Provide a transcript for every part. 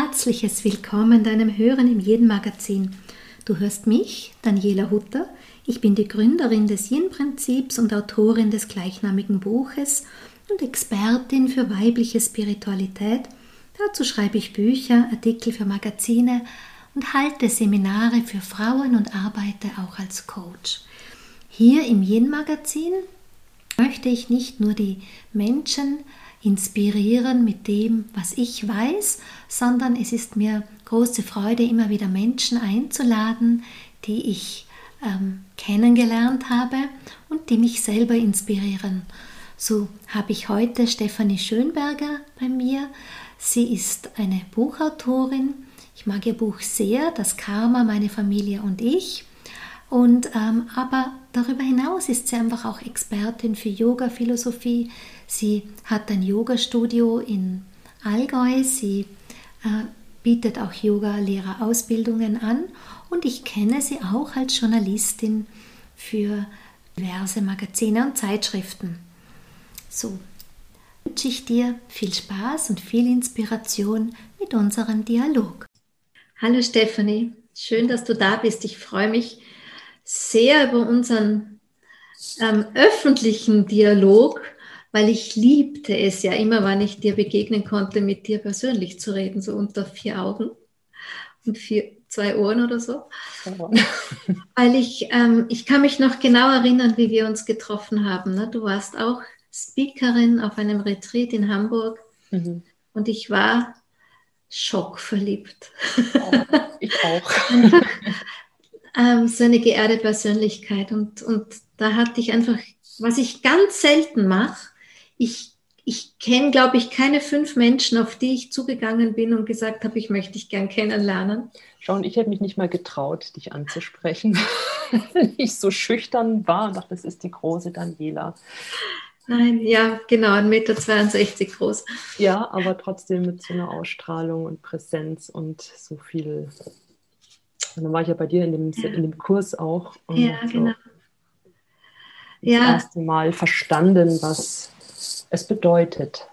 herzliches Willkommen deinem Hören im Jeden Magazin. Du hörst mich, Daniela Hutter. Ich bin die Gründerin des Yin-Prinzips und Autorin des gleichnamigen Buches und Expertin für weibliche Spiritualität. Dazu schreibe ich Bücher, Artikel für Magazine und halte Seminare für Frauen und arbeite auch als Coach. Hier im Yin-Magazin möchte ich nicht nur die Menschen inspirieren mit dem, was ich weiß, sondern es ist mir große Freude, immer wieder Menschen einzuladen, die ich ähm, kennengelernt habe und die mich selber inspirieren. So habe ich heute Stefanie Schönberger bei mir. Sie ist eine Buchautorin. Ich mag ihr Buch sehr, Das Karma, meine Familie und ich. Und ähm, aber darüber hinaus ist sie einfach auch Expertin für Yoga-Philosophie. Sie hat ein Yoga-Studio in Allgäu. Sie äh, bietet auch Yoga-Lehrerausbildungen an und ich kenne sie auch als Journalistin für diverse Magazine und Zeitschriften. So wünsche ich dir viel Spaß und viel Inspiration mit unserem Dialog. Hallo Stephanie, schön, dass du da bist. Ich freue mich sehr über unseren ähm, öffentlichen Dialog, weil ich liebte es ja immer, wann ich dir begegnen konnte, mit dir persönlich zu reden, so unter vier Augen und vier, zwei Ohren oder so. weil ich, ähm, ich kann mich noch genau erinnern, wie wir uns getroffen haben. Ne? Du warst auch Speakerin auf einem Retreat in Hamburg mhm. und ich war schockverliebt. Ja, ich auch. ähm, so eine geehrte Persönlichkeit. Und, und da hatte ich einfach, was ich ganz selten mache, ich, ich kenne, glaube ich, keine fünf Menschen, auf die ich zugegangen bin und gesagt habe, ich möchte dich gern kennenlernen. Schau, und ich hätte mich nicht mal getraut, dich anzusprechen, weil ich so schüchtern war und dachte, das ist die große Daniela. Nein, ja, genau, 1,62 Meter groß. Ja, aber trotzdem mit so einer Ausstrahlung und Präsenz und so viel und dann war ich ja bei dir in dem, ja. in dem Kurs auch. Und ja, so genau. Ja. Das erste Mal verstanden, was es bedeutet,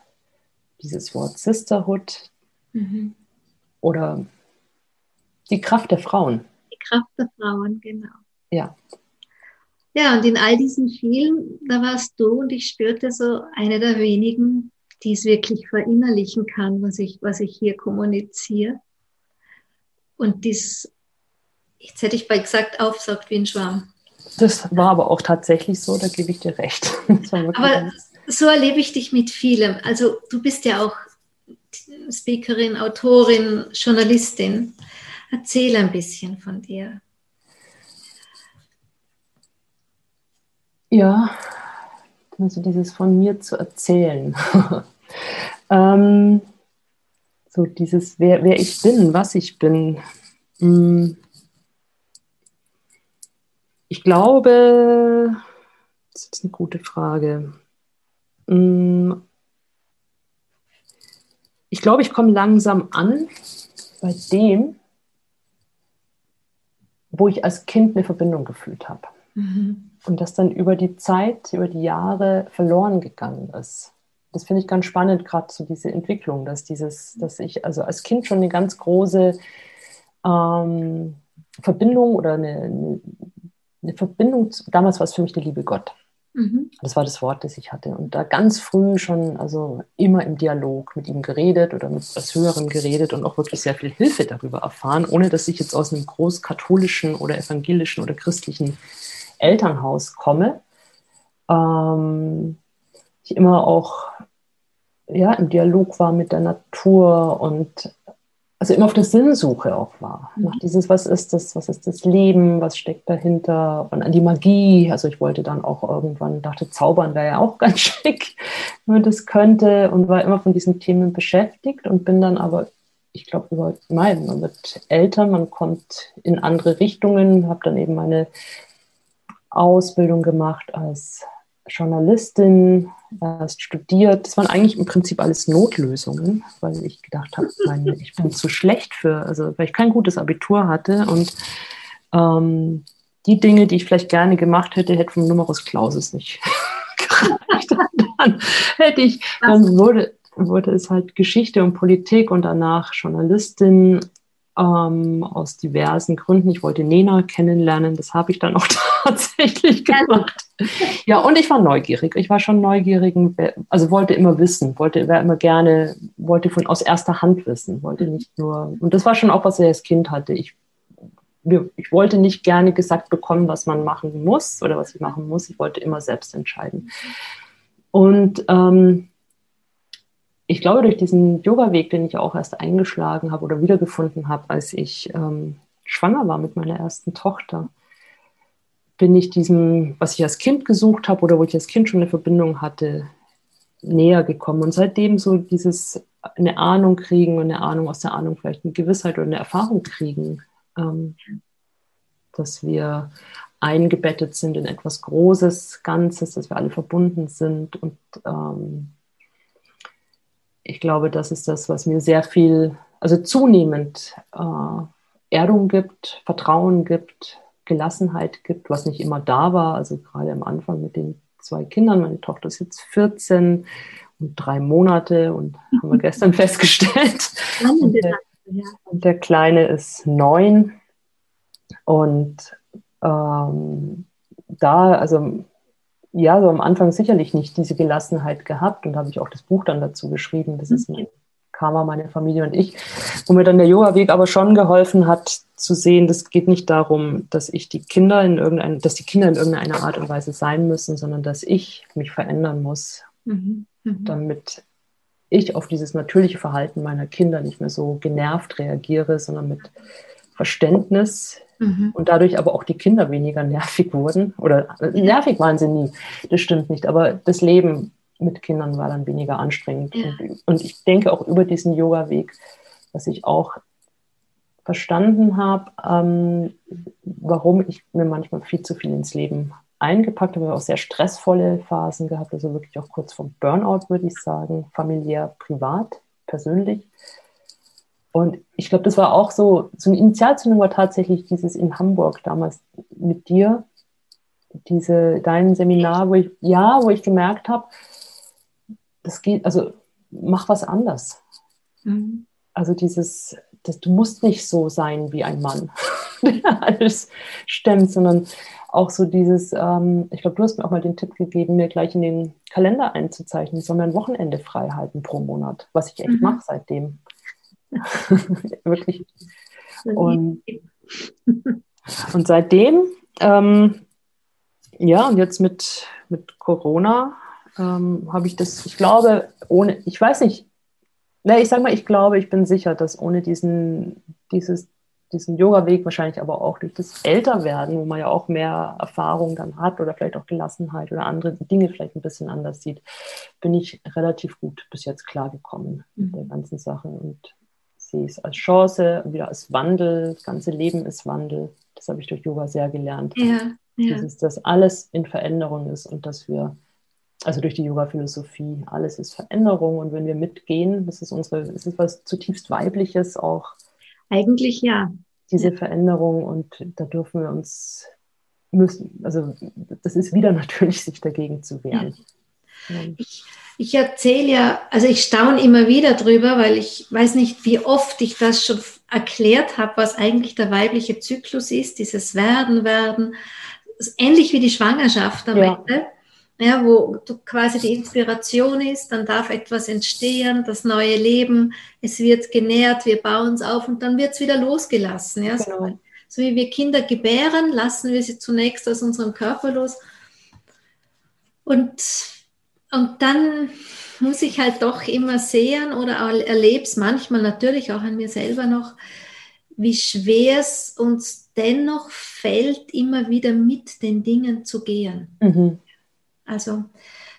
dieses Wort Sisterhood mhm. oder die Kraft der Frauen. Die Kraft der Frauen, genau. Ja. Ja, und in all diesen vielen, da warst du und ich spürte so eine der wenigen, die es wirklich verinnerlichen kann, was ich, was ich hier kommuniziere. Und dies jetzt hätte ich bei gesagt, aufsaugt wie ein Schwamm. Das war aber auch tatsächlich so, da gebe ich dir recht. aber so erlebe ich dich mit vielem. Also du bist ja auch Speakerin, Autorin, Journalistin. Erzähl ein bisschen von dir. Ja, also dieses von mir zu erzählen. ähm, so dieses, wer, wer ich bin, was ich bin. Hm. Ich glaube, das ist eine gute Frage. Mm. Ich glaube, ich komme langsam an bei dem, wo ich als Kind eine Verbindung gefühlt habe. Mhm. Und das dann über die Zeit, über die Jahre verloren gegangen ist. Das finde ich ganz spannend, gerade so diese Entwicklung, dass dieses, dass ich also als Kind schon eine ganz große ähm, Verbindung oder eine, eine, eine Verbindung, damals war es für mich der liebe Gott. Mhm. Das war das Wort, das ich hatte. Und da ganz früh schon, also immer im Dialog mit ihm geredet oder mit etwas Höherem geredet und auch wirklich sehr viel Hilfe darüber erfahren, ohne dass ich jetzt aus einem großkatholischen oder evangelischen oder christlichen Elternhaus komme. Ähm, ich immer auch ja, im Dialog war mit der Natur und also immer auf der Sinnsuche auch war. Mhm. Nach dieses, was ist das, was ist das Leben, was steckt dahinter und an die Magie. Also ich wollte dann auch irgendwann, dachte, Zaubern wäre ja auch ganz schick, wenn man das könnte und war immer von diesen Themen beschäftigt und bin dann aber, ich glaube, über, nein, man wird älter, man kommt in andere Richtungen, habe dann eben meine Ausbildung gemacht als Journalistin, erst studiert. Das waren eigentlich im Prinzip alles Notlösungen, weil ich gedacht habe, ich bin zu schlecht für, also weil ich kein gutes Abitur hatte und ähm, die Dinge, die ich vielleicht gerne gemacht hätte, hätte vom Numerus Clausus nicht gereicht. dann hätte ich, dann wurde, wurde es halt Geschichte und Politik und danach Journalistin ähm, aus diversen Gründen. Ich wollte Nena kennenlernen, das habe ich dann auch tatsächlich gemacht. Ja, und ich war neugierig. Ich war schon neugierig, also wollte immer wissen, wollte immer gerne, wollte von aus erster Hand wissen, wollte nicht nur, und das war schon auch, was ich als Kind hatte. Ich, ich wollte nicht gerne gesagt bekommen, was man machen muss oder was ich machen muss. Ich wollte immer selbst entscheiden. Und ähm, ich glaube, durch diesen Yoga-Weg, den ich auch erst eingeschlagen habe oder wiedergefunden habe, als ich ähm, schwanger war mit meiner ersten Tochter, bin ich diesem, was ich als Kind gesucht habe oder wo ich als Kind schon eine Verbindung hatte, näher gekommen. Und seitdem so dieses eine Ahnung kriegen und eine Ahnung aus der Ahnung vielleicht eine Gewissheit oder eine Erfahrung kriegen, ähm, dass wir eingebettet sind in etwas Großes, Ganzes, dass wir alle verbunden sind und ähm, ich glaube, das ist das, was mir sehr viel, also zunehmend äh, Erdung gibt, Vertrauen gibt, Gelassenheit gibt, was nicht immer da war. Also gerade am Anfang mit den zwei Kindern. Meine Tochter ist jetzt 14 und drei Monate und haben wir gestern festgestellt. Und der, und der Kleine ist neun. Und ähm, da, also ja, so am Anfang sicherlich nicht diese Gelassenheit gehabt und habe ich auch das Buch dann dazu geschrieben. Das ist mein Karma, meine Familie und ich, wo mir dann der Yoga-Weg aber schon geholfen hat, zu sehen, das geht nicht darum, dass ich die Kinder in irgendein, dass die Kinder in irgendeiner Art und Weise sein müssen, sondern dass ich mich verändern muss, mhm. Mhm. damit ich auf dieses natürliche Verhalten meiner Kinder nicht mehr so genervt reagiere, sondern mit Verständnis mhm. und dadurch aber auch die Kinder weniger nervig wurden. Oder äh, nervig waren sie nie, das stimmt nicht, aber das Leben mit Kindern war dann weniger anstrengend. Ja. Und, und, ich denke auch über diesen Yoga-Weg, dass ich auch verstanden habe, ähm, warum ich mir manchmal viel zu viel ins Leben eingepackt habe. Auch sehr stressvolle Phasen gehabt, also wirklich auch kurz vom Burnout, würde ich sagen, familiär, privat, persönlich. Und ich glaube, das war auch so, so eine Initialzündung war tatsächlich dieses in Hamburg damals mit dir, diese, dein Seminar, wo ich, ja, wo ich gemerkt habe, das geht, also mach was anders. Mhm. Also dieses, das, du musst nicht so sein wie ein Mann, der alles stemmt, sondern auch so dieses, ähm, ich glaube, du hast mir auch mal den Tipp gegeben, mir gleich in den Kalender einzuzeichnen, ich soll mir ein Wochenende frei halten pro Monat, was ich echt mhm. mache seitdem. Wirklich. Und, und seitdem, ähm, ja, und jetzt mit, mit Corona ähm, habe ich das, ich glaube, ohne, ich weiß nicht, na, ich sage mal, ich glaube, ich bin sicher, dass ohne diesen, dieses, diesen Yoga-Weg, wahrscheinlich aber auch durch das Älterwerden, wo man ja auch mehr Erfahrung dann hat oder vielleicht auch Gelassenheit oder andere Dinge vielleicht ein bisschen anders sieht, bin ich relativ gut bis jetzt klargekommen mit der ganzen Sache. Und sehe es als Chance, wieder als Wandel. Das ganze Leben ist Wandel. Das habe ich durch Yoga sehr gelernt. Ja, ja. Dieses, dass alles in Veränderung ist und dass wir, also durch die Yoga-Philosophie, alles ist Veränderung und wenn wir mitgehen, das ist unsere, das ist was zutiefst Weibliches auch. Eigentlich ja. Diese ja. Veränderung und da dürfen wir uns müssen, also das ist wieder natürlich, sich dagegen zu wehren. Ich, ich erzähle ja, also ich staune immer wieder drüber, weil ich weiß nicht, wie oft ich das schon erklärt habe, was eigentlich der weibliche Zyklus ist, dieses Werden, Werden, ähnlich wie die Schwangerschaft am ja. Ende. Ja, wo quasi die Inspiration ist, dann darf etwas entstehen, das neue Leben, es wird genährt, wir bauen es auf und dann wird es wieder losgelassen. Ja? Genau. So, so wie wir Kinder gebären, lassen wir sie zunächst aus unserem Körper los. Und und dann muss ich halt doch immer sehen oder erlebe es manchmal natürlich auch an mir selber noch, wie schwer es uns dennoch fällt, immer wieder mit den Dingen zu gehen. Mhm. Also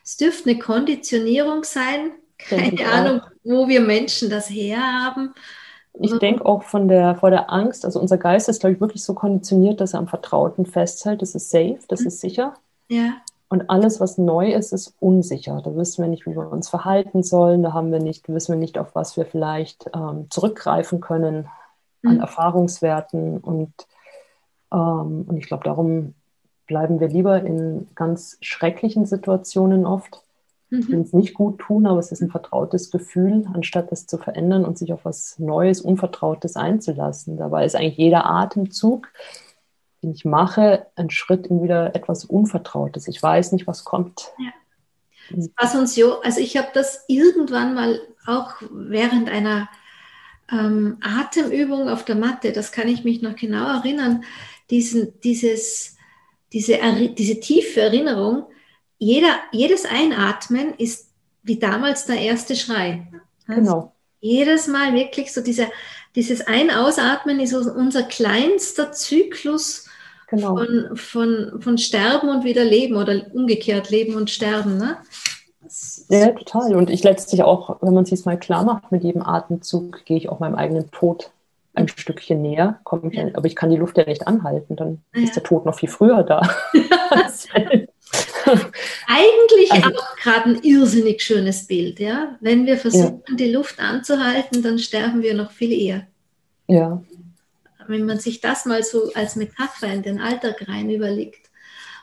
es dürfte eine Konditionierung sein, keine Ahnung, auch. wo wir Menschen das herhaben. Ich denke auch von der, vor der Angst, also unser Geist ist, glaube ich, wirklich so konditioniert, dass er am Vertrauten festhält, das ist safe, das mhm. ist sicher. Ja. Und alles, was neu ist, ist unsicher. Da wissen wir nicht, wie wir uns verhalten sollen. Da haben wir nicht, wissen wir nicht, auf was wir vielleicht ähm, zurückgreifen können an mhm. Erfahrungswerten. Und, ähm, und ich glaube, darum bleiben wir lieber in ganz schrecklichen Situationen oft, Mhm. Will es nicht gut tun, aber es ist ein vertrautes Gefühl, anstatt es zu verändern und sich auf was Neues, Unvertrautes einzulassen. Dabei ist eigentlich jeder Atemzug, den ich mache, ein Schritt in wieder etwas Unvertrautes. Ich weiß nicht, was kommt. Ja. Was uns jo also ich habe das irgendwann mal auch während einer ähm, Atemübung auf der Matte, das kann ich mich noch genau erinnern, diesen, dieses, diese, diese tiefe Erinnerung, jeder, jedes Einatmen ist wie damals der erste Schrei. Genau. Jedes Mal wirklich so dieser, dieses Ein-Ausatmen ist unser kleinster Zyklus genau. von, von, von Sterben und wieder Leben oder umgekehrt Leben und Sterben. Ne? Ja, total. Und ich letztlich auch, wenn man es sich mal klar macht, mit jedem Atemzug gehe ich auch meinem eigenen Tod ein Stückchen näher, komme ich, ja. aber ich kann die Luft ja nicht anhalten, dann ja. ist der Tod noch viel früher da. Eigentlich also, auch gerade ein irrsinnig schönes Bild, ja. Wenn wir versuchen, ja. die Luft anzuhalten, dann sterben wir noch viel eher. Ja. Wenn man sich das mal so als Metapher in den Alltag rein überlegt,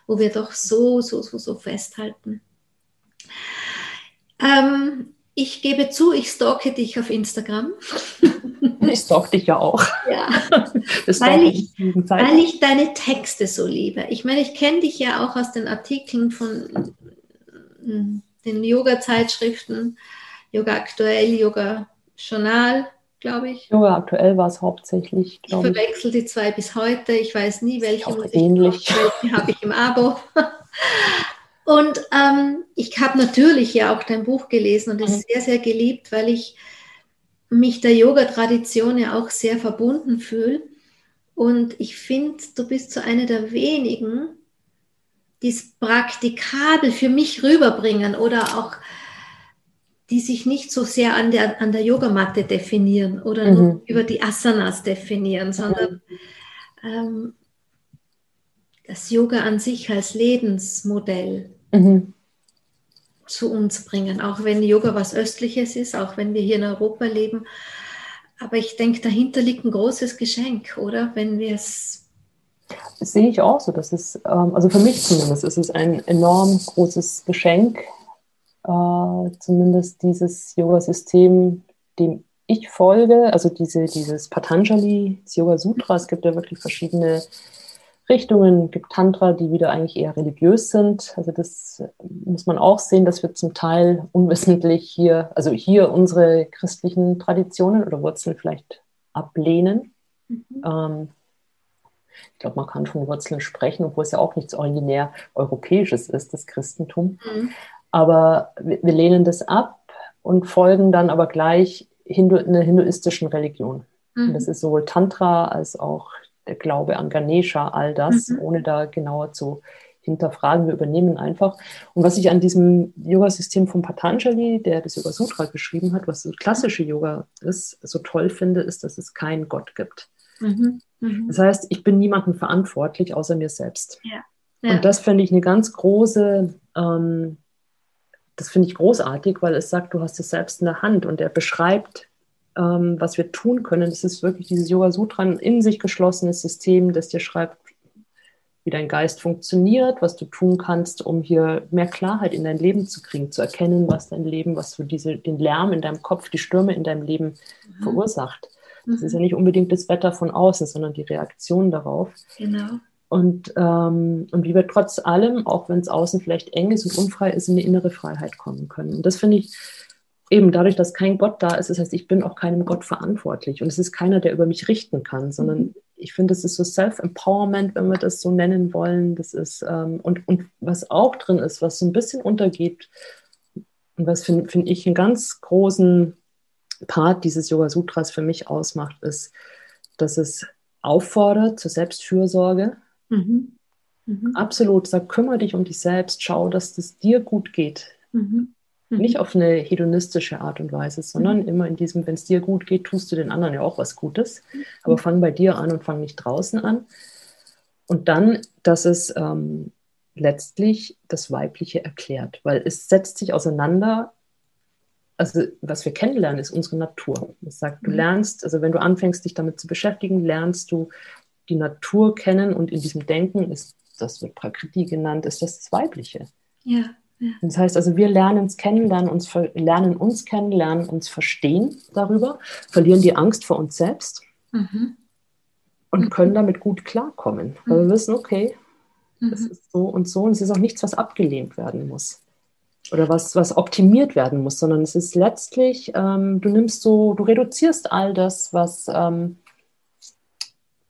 wo wir doch so, so, so, so festhalten. Ähm, ich gebe zu, ich stalke dich auf Instagram. Ich stalk dich ja auch. Ja. weil, ich, weil ich deine Texte so liebe. Ich meine, ich kenne dich ja auch aus den Artikeln von hm, den Yoga-Zeitschriften, Yoga Aktuell, Yoga Journal, glaube ich. Yoga Aktuell war es hauptsächlich. Ich verwechsel die zwei bis heute. Ich weiß nie, welche ähnlich. welche habe ich im Abo. Und ähm, ich habe natürlich ja auch dein Buch gelesen und es mhm. sehr, sehr geliebt, weil ich mich der Yoga-Tradition ja auch sehr verbunden fühle. Und ich finde, du bist so eine der wenigen, die es praktikabel für mich rüberbringen oder auch die sich nicht so sehr an der, an der Yogamatte definieren oder mhm. nur über die Asanas definieren, sondern ähm, das Yoga an sich als Lebensmodell mhm. zu uns bringen. Auch wenn Yoga was Östliches ist, auch wenn wir hier in Europa leben. Aber ich denke, dahinter liegt ein großes Geschenk, oder? Wenn wir es. Das sehe ich auch so. Das ist, ähm, also für mich zumindest, ist es ein enorm großes Geschenk, äh, zumindest dieses Yoga-System, dem ich folge, also diese, dieses Patanjali, das Yoga Sutra, es gibt ja wirklich verschiedene Richtungen, gibt Tantra, die wieder eigentlich eher religiös sind. Also das muss man auch sehen, dass wir zum Teil unwissentlich hier, also hier unsere christlichen Traditionen oder Wurzeln vielleicht ablehnen. Mhm. Ähm, ich glaube, man kann von Wurzeln sprechen, obwohl es ja auch nichts originär Europäisches ist, das Christentum. Mhm. Aber wir, lehnen das ab und folgen dann aber gleich Hindu, einer hinduistischen Religion. Mhm. Das ist sowohl Tantra als auch der Glaube an Ganesha, all das, mhm. ohne da genauer zu hinterfragen. Wir übernehmen einfach. Und was ich an diesem Yoga-System von Patanjali, der das Yoga Sutra geschrieben hat, was so klassische Yoga ist, so toll finde, ist, dass es keinen Gott gibt. Mhm. Mhm. Das heißt, ich bin niemandem verantwortlich außer mir selbst. Ja. Ja. Und das finde ich eine ganz große, ähm, das finde ich großartig, weil es sagt, du hast es selbst in der Hand und er beschreibt ähm, was wir tun können. Das ist wirklich dieses Yoga Sutra, ein in sich geschlossenes System, das dir schreibt, wie dein Geist funktioniert, was du tun kannst, um hier mehr Klarheit in dein Leben zu kriegen, zu erkennen, was dein Leben, was du diese, den Lärm in deinem Kopf, die Stürme in deinem Leben mhm. verursacht. Das mhm. ist ja nicht unbedingt das Wetter von außen, sondern die Reaktion darauf. Genau. Und, ähm, und wie wir trotz allem, auch wenn es außen vielleicht eng ist und unfrei ist, in eine innere Freiheit kommen können. Und das finde ich eben dadurch, dass kein Gott da ist, das heißt, ich bin auch keinem Gott verantwortlich und es ist keiner, der über mich richten kann, sondern mhm. ich finde, es ist so Self-Empowerment, wenn wir das so nennen wollen. Das ist, ähm, und, und was auch drin ist, was so ein bisschen untergeht und was finde find ich einen ganz großen Part dieses Yoga Sutras für mich ausmacht, ist, dass es auffordert zur Selbstfürsorge. Mhm. Mhm. Absolut, sag, kümmere dich um dich selbst, schau, dass es dir gut geht. Mhm. Mhm. Nicht auf eine hedonistische Art und Weise, sondern mhm. immer in diesem, wenn es dir gut geht, tust du den anderen ja auch was Gutes. Mhm. Aber fang bei dir an und fang nicht draußen an. Und dann, dass es ähm, letztlich das Weibliche erklärt, weil es setzt sich auseinander. Also, was wir kennenlernen, ist unsere Natur. Das sagt, du mhm. lernst, also wenn du anfängst, dich damit zu beschäftigen, lernst du die Natur kennen und in diesem Denken ist, das wird Prakriti genannt, ist das das Weibliche. Ja. Das heißt also, wir lernen uns kennen, lernen uns, lernen uns kennen, lernen uns verstehen darüber, verlieren die Angst vor uns selbst mhm. und mhm. können damit gut klarkommen. Weil wir mhm. wissen, okay, das mhm. ist so und so und es ist auch nichts, was abgelehnt werden muss oder was, was optimiert werden muss, sondern es ist letztlich, ähm, du nimmst so, du reduzierst all das, was, ähm,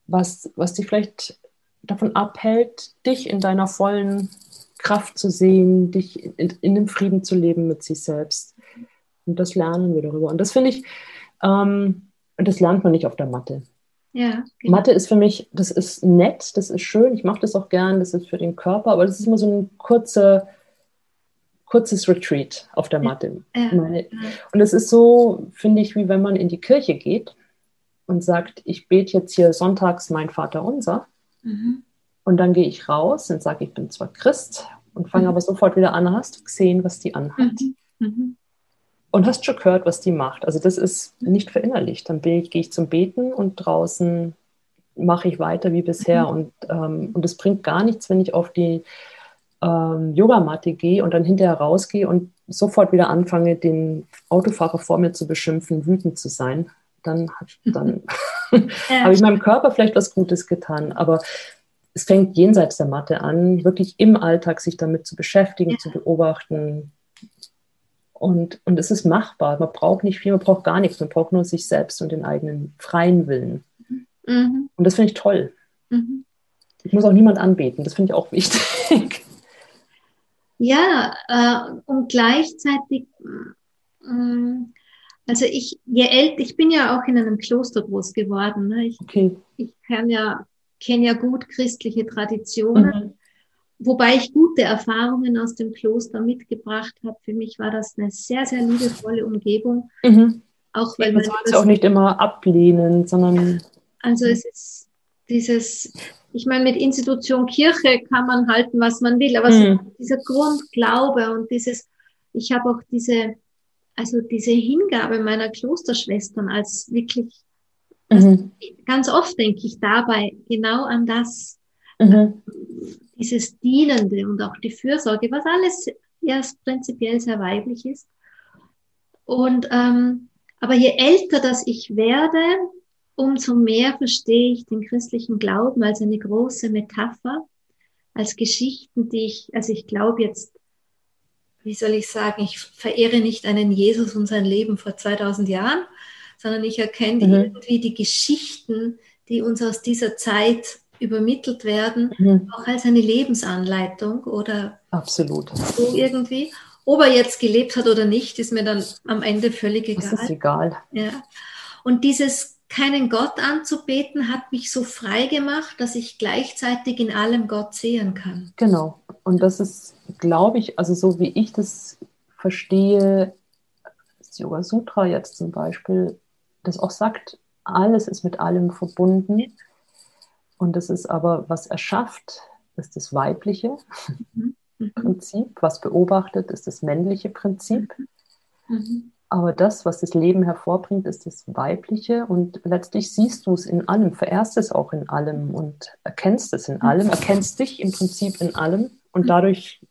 was, was dich vielleicht davon abhält, dich in deiner vollen Kraft zu sehen, dich in, in dem Frieden zu leben mit sich selbst. Und das lernen wir darüber. Und das finde ich, ähm, das lernt man nicht auf der Matte. Ja, genau. Mathe ist für mich, das ist nett, das ist schön, ich mache das auch gern, das ist für den Körper, aber das ist immer so ein kurzer, kurzes Retreat auf der Matte. Ja, ja. Und es ist so, finde ich, wie wenn man in die Kirche geht und sagt, ich bete jetzt hier sonntags mein Vater unser. Mhm. Und dann gehe ich raus und sage, ich bin zwar Christ und fange mhm. aber sofort wieder an, hast du gesehen, was die anhat. Mhm. mhm. Und hast schon gehört, was die macht. Also das ist nicht verinnerlicht. Dann gehe ich zum Beten und draußen mache ich weiter wie bisher. Mhm. Und, ähm, und es bringt gar nichts, wenn ich auf die ähm, Yogamatte gehe und dann hinterher rausgehe und sofort wieder anfange, den Autofahrer vor mir zu beschimpfen, wütend zu sein. Dann, dann ja. habe ich meinem Körper vielleicht was Gutes getan. Aber es fängt jenseits der Matte an, wirklich im Alltag sich damit zu beschäftigen, ja. zu beobachten. Und, und es ist machbar. Man braucht nicht viel, man braucht gar nichts. Man braucht nur sich selbst und den eigenen freien Willen. Mhm. Und das finde ich toll. Mhm. Ich muss auch niemand anbeten. Das finde ich auch wichtig. Ja, äh, und gleichzeitig, äh, also ich, je älter, ich bin ja auch in einem Kloster groß geworden. Ne? Ich, okay. ich kann ja kenne ja gut christliche Traditionen, mhm. wobei ich gute Erfahrungen aus dem Kloster mitgebracht habe. Für mich war das eine sehr, sehr liebevolle Umgebung. Mhm. Auch weil man soll es auch nicht immer ablehnen, sondern. Also es ist dieses, ich meine, mit Institution Kirche kann man halten, was man will, aber mhm. so dieser Grundglaube und dieses, ich habe auch diese, also diese Hingabe meiner Klosterschwestern als wirklich Mhm. Ganz oft denke ich dabei genau an das, mhm. dieses Dienende und auch die Fürsorge, was alles ja prinzipiell sehr weiblich ist. Und ähm, aber je älter das ich werde, umso mehr verstehe ich den christlichen Glauben als eine große Metapher, als Geschichten, die ich, also ich glaube jetzt, wie soll ich sagen, ich verehre nicht einen Jesus und sein Leben vor 2000 Jahren, sondern ich erkenne mhm. irgendwie die Geschichten, die uns aus dieser Zeit übermittelt werden, mhm. auch als eine Lebensanleitung oder Absolut. so irgendwie. Ob er jetzt gelebt hat oder nicht, ist mir dann am Ende völlig egal. Das ist egal. Ja. Und dieses keinen Gott anzubeten hat mich so frei gemacht, dass ich gleichzeitig in allem Gott sehen kann. Genau. Und das ist, glaube ich, also so wie ich das verstehe, das Yoga Sutra jetzt zum Beispiel, das auch sagt, alles ist mit allem verbunden. Und das ist aber, was erschafft, ist das weibliche mhm. Prinzip, was beobachtet, ist das männliche Prinzip. Mhm. Aber das, was das Leben hervorbringt, ist das Weibliche. Und letztlich siehst du es in allem, verehrst es auch in allem und erkennst es in allem, erkennst dich im Prinzip in allem. Und dadurch,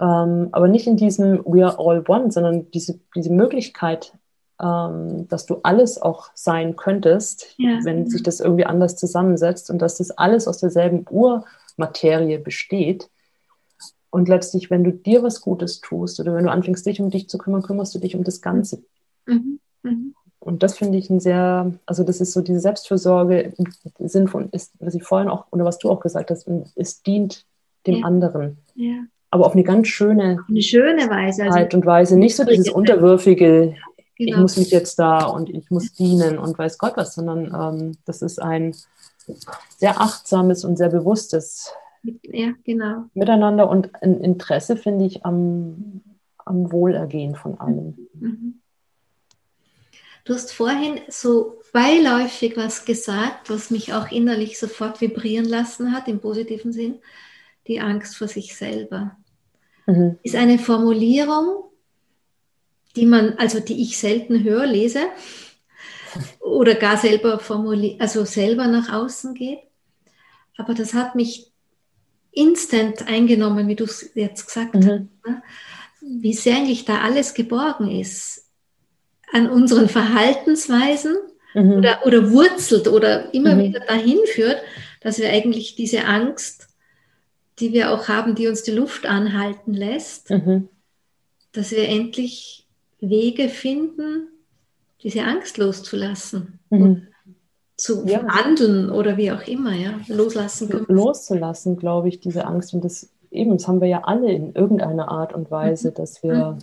ähm, aber nicht in diesem We are all one, sondern diese, diese Möglichkeit, ähm, dass du alles auch sein könntest, ja. wenn sich das irgendwie anders zusammensetzt und dass das alles aus derselben Urmaterie besteht. Und letztlich, wenn du dir was Gutes tust oder wenn du anfängst, dich um dich zu kümmern, kümmerst du dich um das Ganze. Mhm. Mhm. Und das finde ich ein sehr, also das ist so diese Selbstfürsorge im Sinn von, ist, was ich vorhin auch, oder was du auch gesagt hast, es dient dem ja. anderen. Ja. Aber auf eine ganz schöne, eine schöne Weise. Also Art und Weise. Nicht so dieses unterwürfige, Genau. Ich muss mich jetzt da und ich muss dienen und weiß Gott was, sondern ähm, das ist ein sehr achtsames und sehr bewusstes ja, genau. Miteinander und ein Interesse, finde ich, am, am Wohlergehen von allem. Mhm. Du hast vorhin so beiläufig was gesagt, was mich auch innerlich sofort vibrieren lassen hat, im positiven Sinn, die Angst vor sich selber. Mhm. Ist eine Formulierung, die man, also die ich selten höre, lese oder gar selber formuliert, also selber nach außen geht. Aber das hat mich instant eingenommen, wie du es jetzt gesagt mhm. hast. Ne? Wie sehr eigentlich da alles geborgen ist an unseren Verhaltensweisen mhm. oder, oder wurzelt oder immer mhm. wieder dahin führt, dass wir eigentlich diese Angst, die wir auch haben, die uns die Luft anhalten lässt, mhm. dass wir endlich Wege finden, diese Angst loszulassen. Mhm zu ja. handeln oder wie auch immer, ja, loslassen können. Loszulassen, glaube ich, diese Angst. Und das eben, das haben wir ja alle in irgendeiner Art und Weise, mhm. dass wir mhm.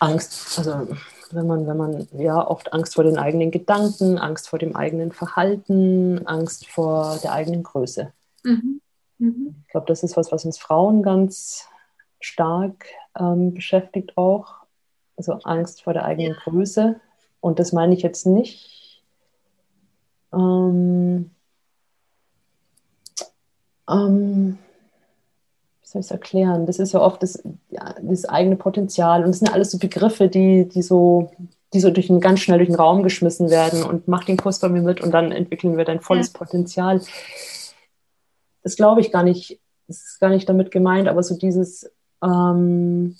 Angst, also wenn man, wenn man ja oft Angst vor den eigenen Gedanken, Angst vor dem eigenen Verhalten, Angst vor der eigenen Größe. Mhm. Mhm. Ich glaube, das ist was, was uns Frauen ganz stark ähm, beschäftigt auch. Also Angst vor der eigenen ja. Größe. Und das meine ich jetzt nicht ähm, ähm, wie soll ich es erklären? Das ist ja oft das, ja, das eigene Potenzial und das sind ja alles so Begriffe, die, die so die so durch einen, ganz schnell durch den Raum geschmissen werden und mach den Kurs bei mir mit und dann entwickeln wir dein volles ja. Potenzial. Das glaube ich gar nicht, das ist gar nicht damit gemeint, aber so dieses, ähm,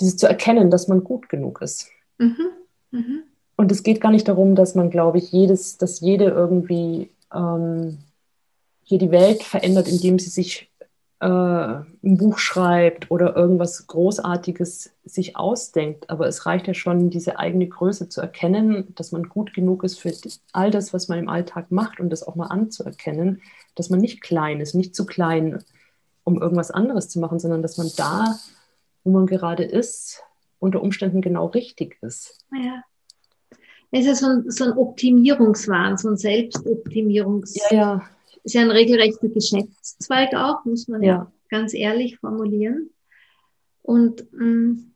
dieses zu erkennen, dass man gut genug ist. Mhm. Mhm. Und es geht gar nicht darum, dass man, glaube ich, jedes, dass jede irgendwie ähm, hier die Welt verändert, indem sie sich äh, ein Buch schreibt oder irgendwas Großartiges sich ausdenkt. Aber es reicht ja schon, diese eigene Größe zu erkennen, dass man gut genug ist für all das, was man im Alltag macht und das auch mal anzuerkennen, dass man nicht klein ist, nicht zu klein, um irgendwas anderes zu machen, sondern dass man da, wo man gerade ist, unter Umständen genau richtig ist. Ja. Es ist ja so ein, so ein Optimierungswahn, so ein Selbstoptimierungs... Ja, ja. Ist ja ein regelrechter Geschäftszweig auch, muss man ja, ja ganz ehrlich formulieren. Und mh, mm,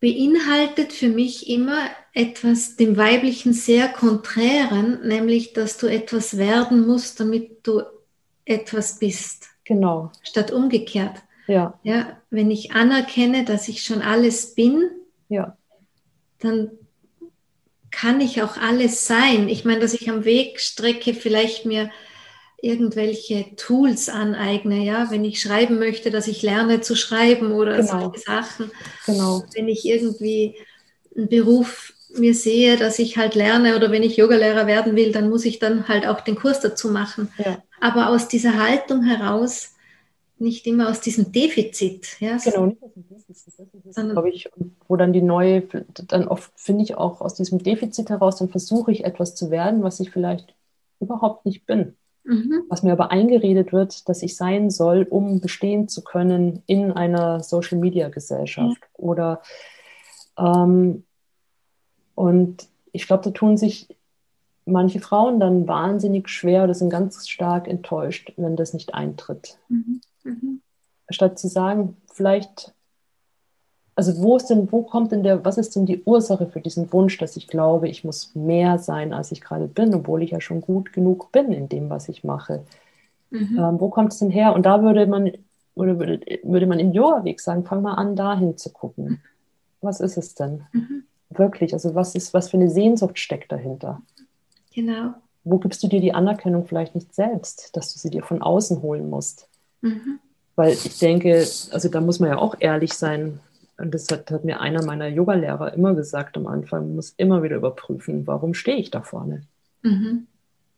beinhaltet für mich immer etwas dem Weiblichen sehr Konträren, nämlich dass du etwas werden musst, damit du etwas bist. Genau. Statt umgekehrt. Ja. ja wenn ich anerkenne, dass ich schon alles bin, ja. dann kann ich auch alles sein. Ich meine, dass ich am Wegstrecke vielleicht mir irgendwelche Tools aneigne, ja, wenn ich schreiben möchte, dass ich lerne zu schreiben oder genau. solche Sachen. Genau. Wenn ich irgendwie einen Beruf mir sehe, dass ich halt lerne oder wenn ich Yogalehrer werden will, dann muss ich dann halt auch den Kurs dazu machen. Ja. Aber aus dieser Haltung heraus, nicht immer aus diesem Defizit. Ja? Genau, nicht aus dem Defizit. Das ist, glaube ich, wo dann die neue, dann oft finde ich auch aus diesem Defizit heraus, dann versuche ich etwas zu werden, was ich vielleicht überhaupt nicht bin. Mhm. Was mir aber eingeredet wird, dass ich sein soll, um bestehen zu können in einer Social-Media-Gesellschaft. Mhm. Oder ähm, und ich glaube, da tun sich manche Frauen dann wahnsinnig schwer oder sind ganz stark enttäuscht, wenn das nicht eintritt. Mhm. Mhm. Statt zu sagen, vielleicht, also wo ist denn, wo kommt denn der, was ist denn die Ursache für diesen Wunsch, dass ich glaube, ich muss mehr sein, als ich gerade bin, obwohl ich ja schon gut genug bin in dem, was ich mache. Mhm. Ähm, wo kommt es denn her? Und da würde man, oder würde, würde man im Yoga-Weg sagen, fang mal an, dahin zu gucken. Was ist es denn? Mhm. Wirklich, also was ist, was für eine Sehnsucht steckt dahinter? Genau. Wo gibst du dir die Anerkennung vielleicht nicht selbst, dass du sie dir von außen holen musst? Mhm. Weil ich denke, also da muss man ja auch ehrlich sein. Und das hat, hat mir einer meiner Yogalehrer immer gesagt am Anfang, man muss immer wieder überprüfen, warum stehe ich da vorne? Mhm.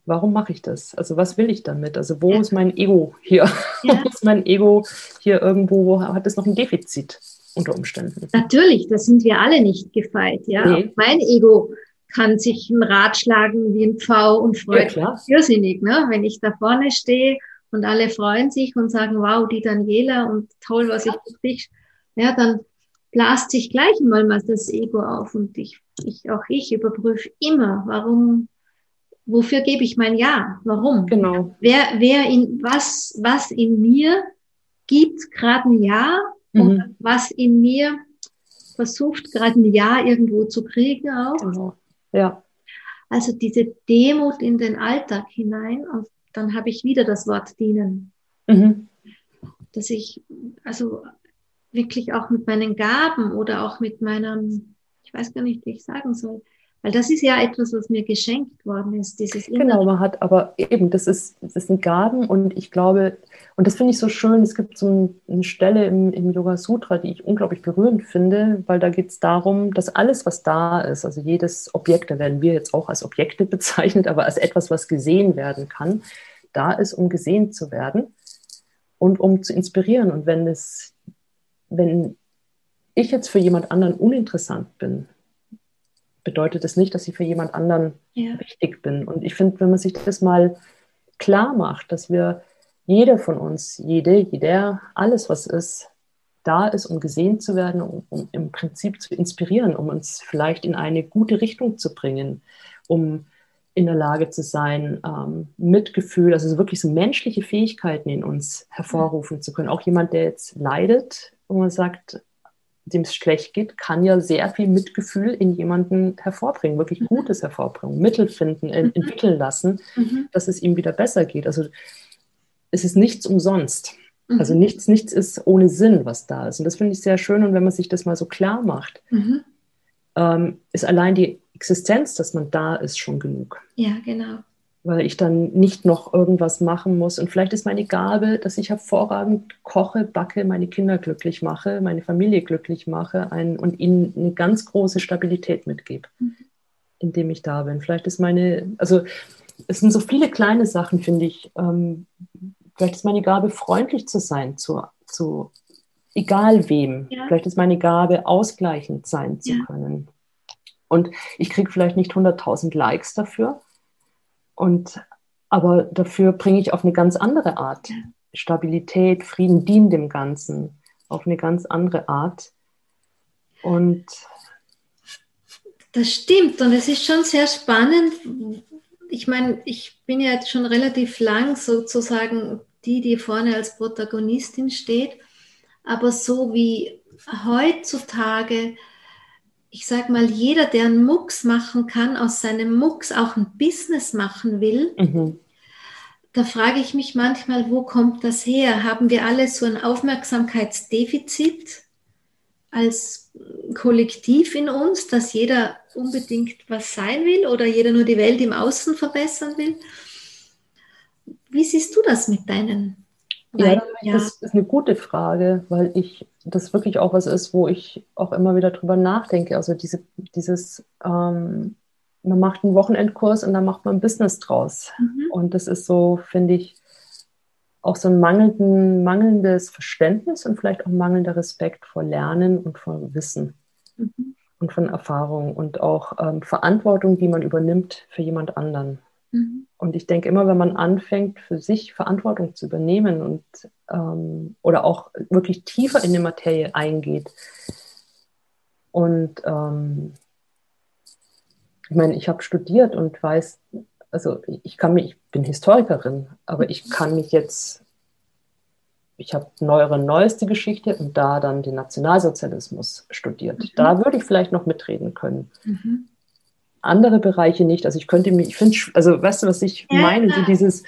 Warum mache ich das? Also was will ich damit? Also wo ja. ist mein Ego hier? Ja. wo ist mein Ego hier irgendwo? Wo hat es noch ein Defizit unter Umständen? Natürlich, da sind wir alle nicht gefeit. Ja, nee. mein Ego kann sich ein Rad schlagen wie ein Pfau und freut ja, sich irrsinnig, ne? wenn ich da vorne stehe und alle freuen sich und sagen, wow, die Daniela und toll, was ich für dich, ja, dann blast sich gleich mal mal das Ego auf und ich, ich auch ich überprüfe immer, warum, wofür gebe ich mein Ja? Warum? Genau. Wer, wer in, was, was in mir gibt gerade ein Ja mhm. und was in mir versucht gerade ein Ja irgendwo zu kriegen auch. Genau. Ja. Also diese Demut in den Alltag hinein und dann habe ich wieder das Wort dienen. Mhm. Dass ich also wirklich auch mit meinen Gaben oder auch mit meinem, ich weiß gar nicht, wie ich sagen soll, Weil das ist ja etwas, was mir geschenkt worden ist. Dieses genau, man hat aber eben, das ist, das sind Gaben und ich glaube, und das finde ich so schön, es gibt so eine Stelle im, im Yoga Sutra, die ich unglaublich berührend finde, weil da geht es darum, dass alles, was da ist, also jedes Objekt, da werden wir jetzt auch als Objekte bezeichnet, aber als etwas, was gesehen werden kann, da ist, um gesehen zu werden und um zu inspirieren. Und wenn es, wenn ich jetzt für jemand anderen uninteressant bin, bedeutet das nicht, dass ich für jemand anderen ja. wichtig bin. Und ich finde, wenn man sich das mal klar macht, dass wir jeder von uns, jede, jeder, alles, was ist, da ist, um gesehen zu werden, um, um, im Prinzip zu inspirieren, um uns vielleicht in eine gute Richtung zu bringen, um in der Lage zu sein, ähm, Mitgefühl, also wirklich so menschliche Fähigkeiten in uns hervorrufen zu können. Auch jemand, der jetzt leidet, wo man sagt, dem es schlecht geht, kann ja sehr viel Mitgefühl in jemanden hervorbringen, wirklich mhm. Gutes hervorbringen, Mittel finden, mhm. entwickeln lassen, mhm. dass es ihm wieder besser geht. Also es ist nichts umsonst. Mhm. Also nichts, nichts ist ohne Sinn, was da ist. Und das finde ich sehr schön. Und wenn man sich das mal so klar macht, mhm. ähm, ist allein die Existenz, dass man da ist, schon genug. Ja, genau weil ich dann nicht noch irgendwas machen muss. Und vielleicht ist meine Gabe, dass ich hervorragend koche, backe, meine Kinder glücklich mache, meine Familie glücklich mache ein, und ihnen eine ganz große Stabilität mitgebe, mhm. indem ich da bin. Vielleicht ist meine, also es sind so viele kleine Sachen, finde ich. Ähm, vielleicht ist meine Gabe, freundlich zu sein, zu, zu egal wem. Ja. Vielleicht ist meine Gabe, ausgleichend sein zu ja. können. Und ich kriege vielleicht nicht 100.000 Likes dafür, und aber dafür bringe ich auf eine ganz andere Art Stabilität, Frieden, Dien dem Ganzen, auf eine ganz andere Art. Und das stimmt und es ist schon sehr spannend. Ich meine, ich bin ja jetzt schon relativ lang sozusagen die, die vorne als Protagonistin steht, aber so wie heutzutage ich sag mal, jeder, der einen Mucks machen kann, aus seinem Mucks auch ein Business machen will, mhm. da frage ich mich manchmal, wo kommt das her? Haben wir alle so ein Aufmerksamkeitsdefizit als Kollektiv in uns, dass jeder unbedingt was sein will oder jeder nur die Welt im Außen verbessern will? Wie siehst du das mit deinen ja, ja, das ist eine gute Frage, weil ich das wirklich auch was ist, wo ich auch immer wieder drüber nachdenke. Also diese, dieses, ähm, man macht einen Wochenendkurs und dann macht man ein Business draus. Mhm. Und das ist so, finde ich, auch so ein mangelnden, mangelndes Verständnis und vielleicht auch mangelnder Respekt vor Lernen und vor Wissen mhm. und von Erfahrung und auch ähm, Verantwortung, die man übernimmt für jemand anderen. Mhm. Und ich denke immer, wenn man anfängt, für sich Verantwortung zu übernehmen und ähm, oder auch wirklich tiefer in die Materie eingeht. Und ähm, ich meine, ich habe studiert und weiß, also ich kann mich, ich bin Historikerin, aber ich kann mich jetzt, ich habe neuere, neueste Geschichte und da dann den Nationalsozialismus studiert. Mhm. Da würde ich vielleicht noch mitreden können. Mhm andere Bereiche nicht. Also ich könnte mich, ich finde, also weißt du, was ich meine? So dieses,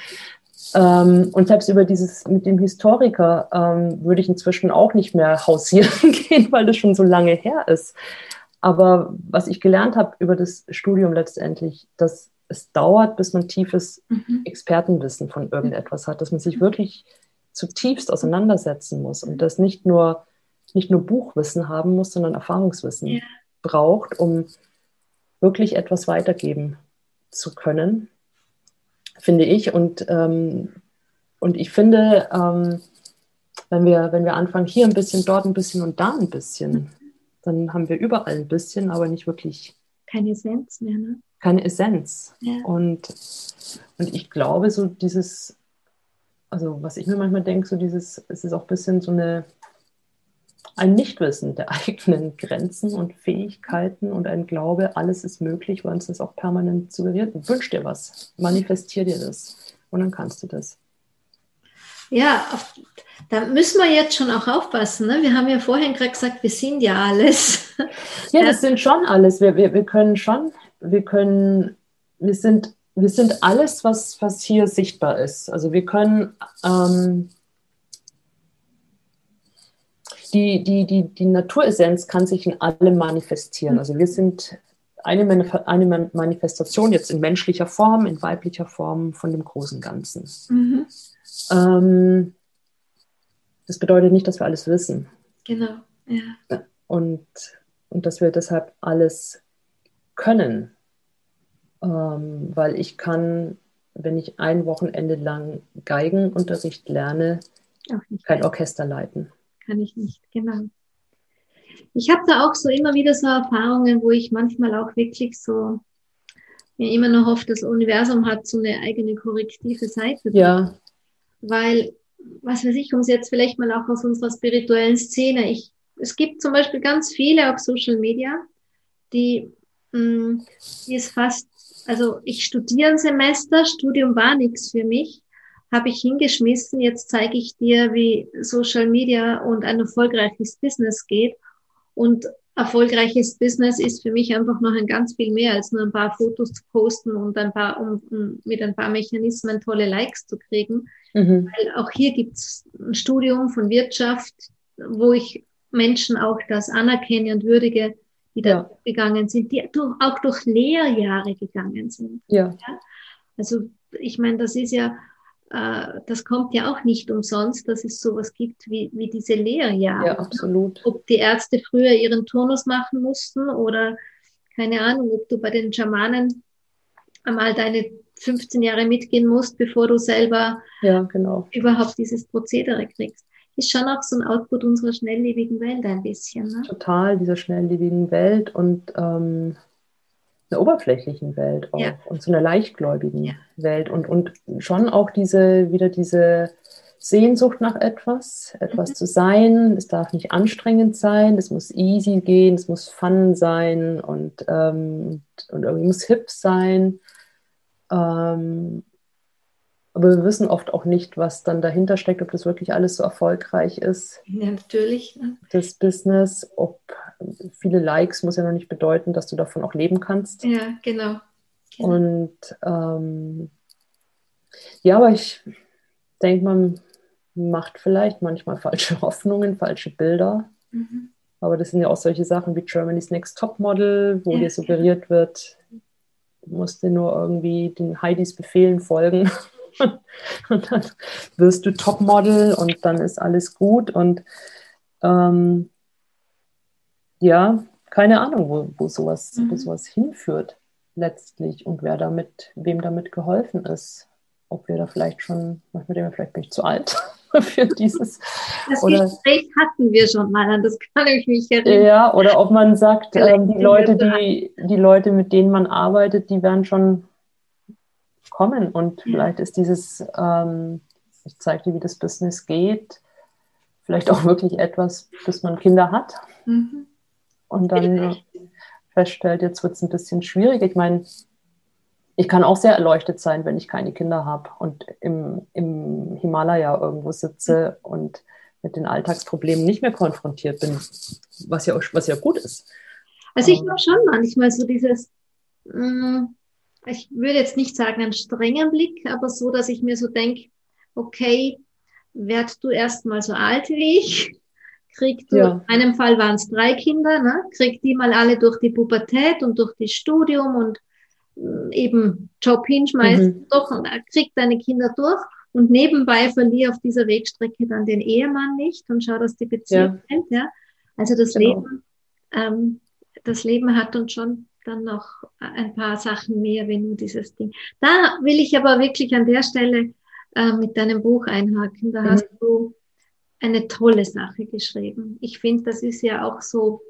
ähm, und selbst über dieses mit dem Historiker ähm, würde ich inzwischen auch nicht mehr hausieren gehen, weil das schon so lange her ist. Aber was ich gelernt habe über das Studium letztendlich, dass es dauert, bis man tiefes mhm. Expertenwissen von irgendetwas hat, dass man sich wirklich zutiefst auseinandersetzen muss und das nicht nur, nicht nur Buchwissen haben muss, sondern Erfahrungswissen ja. braucht, um wirklich etwas weitergeben zu können, finde ich. Und, ähm, und ich finde, ähm, wenn, wir, wenn wir anfangen, hier ein bisschen, dort ein bisschen und da ein bisschen, dann haben wir überall ein bisschen, aber nicht wirklich. Keine Essenz mehr, ne? Keine Essenz. Ja. Und, und ich glaube, so dieses, also was ich mir manchmal denke, so dieses, es ist auch ein bisschen so eine ein Nichtwissen der eigenen Grenzen und Fähigkeiten und ein Glaube, alles ist möglich, weil uns das auch permanent suggeriert. Wünsch dir was, manifestier dir das und dann kannst du das. Ja, auf, da müssen wir jetzt schon auch aufpassen. Ne? Wir haben ja vorhin gerade gesagt, wir sind ja alles. Ja, das sind schon alles. Wir, wir, wir können schon, wir können, wir sind, wir sind alles, was, was hier sichtbar ist. Also wir können ähm, die, die, die, die Naturessenz kann sich in allem manifestieren. Also wir sind eine, eine Manifestation jetzt in menschlicher Form, in weiblicher Form von dem großen Ganzen. Mhm. Ähm, das bedeutet nicht, dass wir alles wissen. Genau, ja. Und, und dass wir deshalb alles können. Ähm, weil ich kann, wenn ich ein Wochenende lang Geigenunterricht lerne, kein Orchester leiten. Kann ich nicht, genau. Ich habe da auch so immer wieder so Erfahrungen, wo ich manchmal auch wirklich so mir immer noch hoffe, das Universum hat so eine eigene korrektive Seite. Ja. Weil, was weiß ich, um es jetzt vielleicht mal auch aus unserer spirituellen Szene, ich, es gibt zum Beispiel ganz viele auf Social Media, die, mh, mm, die ist fast, also ich studiere ein Semester, Studium war nichts für mich, habe ich hingeschmissen, jetzt zeige ich dir, wie Social Media und ein erfolgreiches Business geht und erfolgreiches Business ist für mich einfach noch ein ganz viel mehr als nur ein paar Fotos zu posten und ein paar, um, um mit ein paar Mechanismen tolle Likes zu kriegen. Mhm. Weil auch hier gibt es ein Studium von Wirtschaft, wo ich Menschen auch das anerkenne und würdige, die da ja. gegangen sind, die auch durch Lehrjahre gegangen sind. Ja. ja? Also ich meine, das ist ja äh, das kommt ja auch nicht umsonst, dass es sowas gibt wie, wie diese Lehrjahre. Ja, absolut. Ob die Ärzte früher ihren Turnus machen mussten oder keine Ahnung, ob du bei den Schamanen einmal deine 15 Jahre mitgehen musst, bevor du selber ja, genau. überhaupt dieses Prozedere kriegst. Ist schon auch so ein Output unserer schnelllebigen Welt ein bisschen. Ne? Total, dieser schnelllebigen Welt und ähm, einer oberflächlichen Welt auch ja. und zu einer leichtgläubigen ja. Welt und, und schon auch diese, wieder diese Sehnsucht nach etwas, etwas mhm. zu sein. Es darf nicht anstrengend sein, es muss easy gehen, es muss fun sein und, ähm, und irgendwie muss hip sein. Ähm, aber wir wissen oft auch nicht, was dann dahinter steckt, ob das wirklich alles so erfolgreich ist. Ja, natürlich. Ne? Das Business, ob viele Likes muss ja noch nicht bedeuten, dass du davon auch leben kannst. Ja, genau. genau. Und ähm, ja, aber ich denke, man macht vielleicht manchmal falsche Hoffnungen, falsche Bilder. Mhm. Aber das sind ja auch solche Sachen wie Germany's Next Top Model, wo ja, dir suggeriert genau. wird, du musst dir nur irgendwie den Heidis Befehlen folgen und dann wirst du Topmodel und dann ist alles gut. Und ähm, ja, keine Ahnung, wo, wo, sowas, mhm. wo sowas hinführt letztlich und wer damit, wem damit geholfen ist. Ob wir da vielleicht schon, manchmal denken wir, vielleicht bin ich zu alt für dieses. Das oder, Gespräch hatten wir schon mal, das kann ich mich erinnern. Ja, oder ob man sagt, ähm, die Leute, die, die Leute, mit denen man arbeitet, die werden schon kommen. Und vielleicht ist dieses, ähm, ich zeige dir, wie das Business geht, vielleicht auch wirklich etwas, bis man Kinder hat. Mhm. Und dann feststellt, jetzt wird es ein bisschen schwierig. Ich meine, ich kann auch sehr erleuchtet sein, wenn ich keine Kinder habe und im, im Himalaya irgendwo sitze und mit den Alltagsproblemen nicht mehr konfrontiert bin, was ja, was ja gut ist. Also ich habe schon manchmal so dieses, mh, mm, ich würde jetzt nicht sagen einen strengen Blick, aber so, dass ich mir so denke, okay, werd du erstmal so alt wie ich, krieg du, ja. in meinem Fall waren es drei Kinder, ne? krieg die mal alle durch die Pubertät und durch das Studium und äh, eben Job hinschmeißen, mhm. doch, und krieg deine Kinder durch und nebenbei verliere auf dieser Wegstrecke dann den Ehemann nicht und schau, dass die Beziehung ja. hält, ja. Also das genau. Leben, ähm, das Leben hat uns schon dann noch ein paar Sachen mehr, wenn nur dieses Ding. Da will ich aber wirklich an der Stelle äh, mit deinem Buch einhaken. Da mhm. hast du eine tolle Sache geschrieben. Ich finde, das ist ja auch so,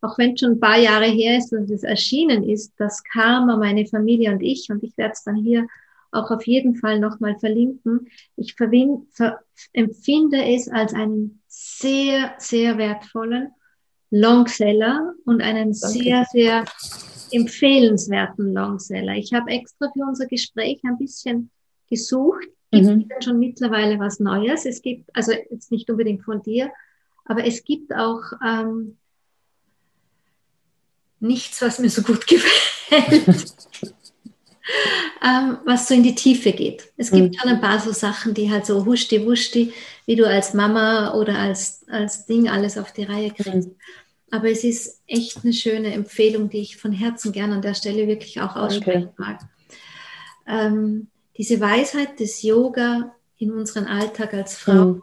auch wenn es schon ein paar Jahre her ist, dass es erschienen ist, das Karma, meine Familie und ich, und ich werde es dann hier auch auf jeden Fall nochmal verlinken. Ich empfinde es als einen sehr, sehr wertvollen Longseller und einen Danke. sehr, sehr empfehlenswerten Longseller. Ich habe extra für unser Gespräch ein bisschen gesucht. Gibt mhm. es schon mittlerweile was Neues? Es gibt, also jetzt nicht unbedingt von dir, aber es gibt auch ähm, nichts, was mir so gut gefällt. ähm, was so in die Tiefe geht. Es gibt mhm. schon ein paar so Sachen, die halt so huschti wuschti, wie du als Mama oder als, als Ding alles auf die Reihe kriegst. Mhm. aber es ist echt eine schöne Empfehlung, die ich von Herzen gerne an der Stelle wirklich auch aussprechen okay. mag. Ähm, diese Weisheit des Yoga in unseren Alltag als Frau, mhm.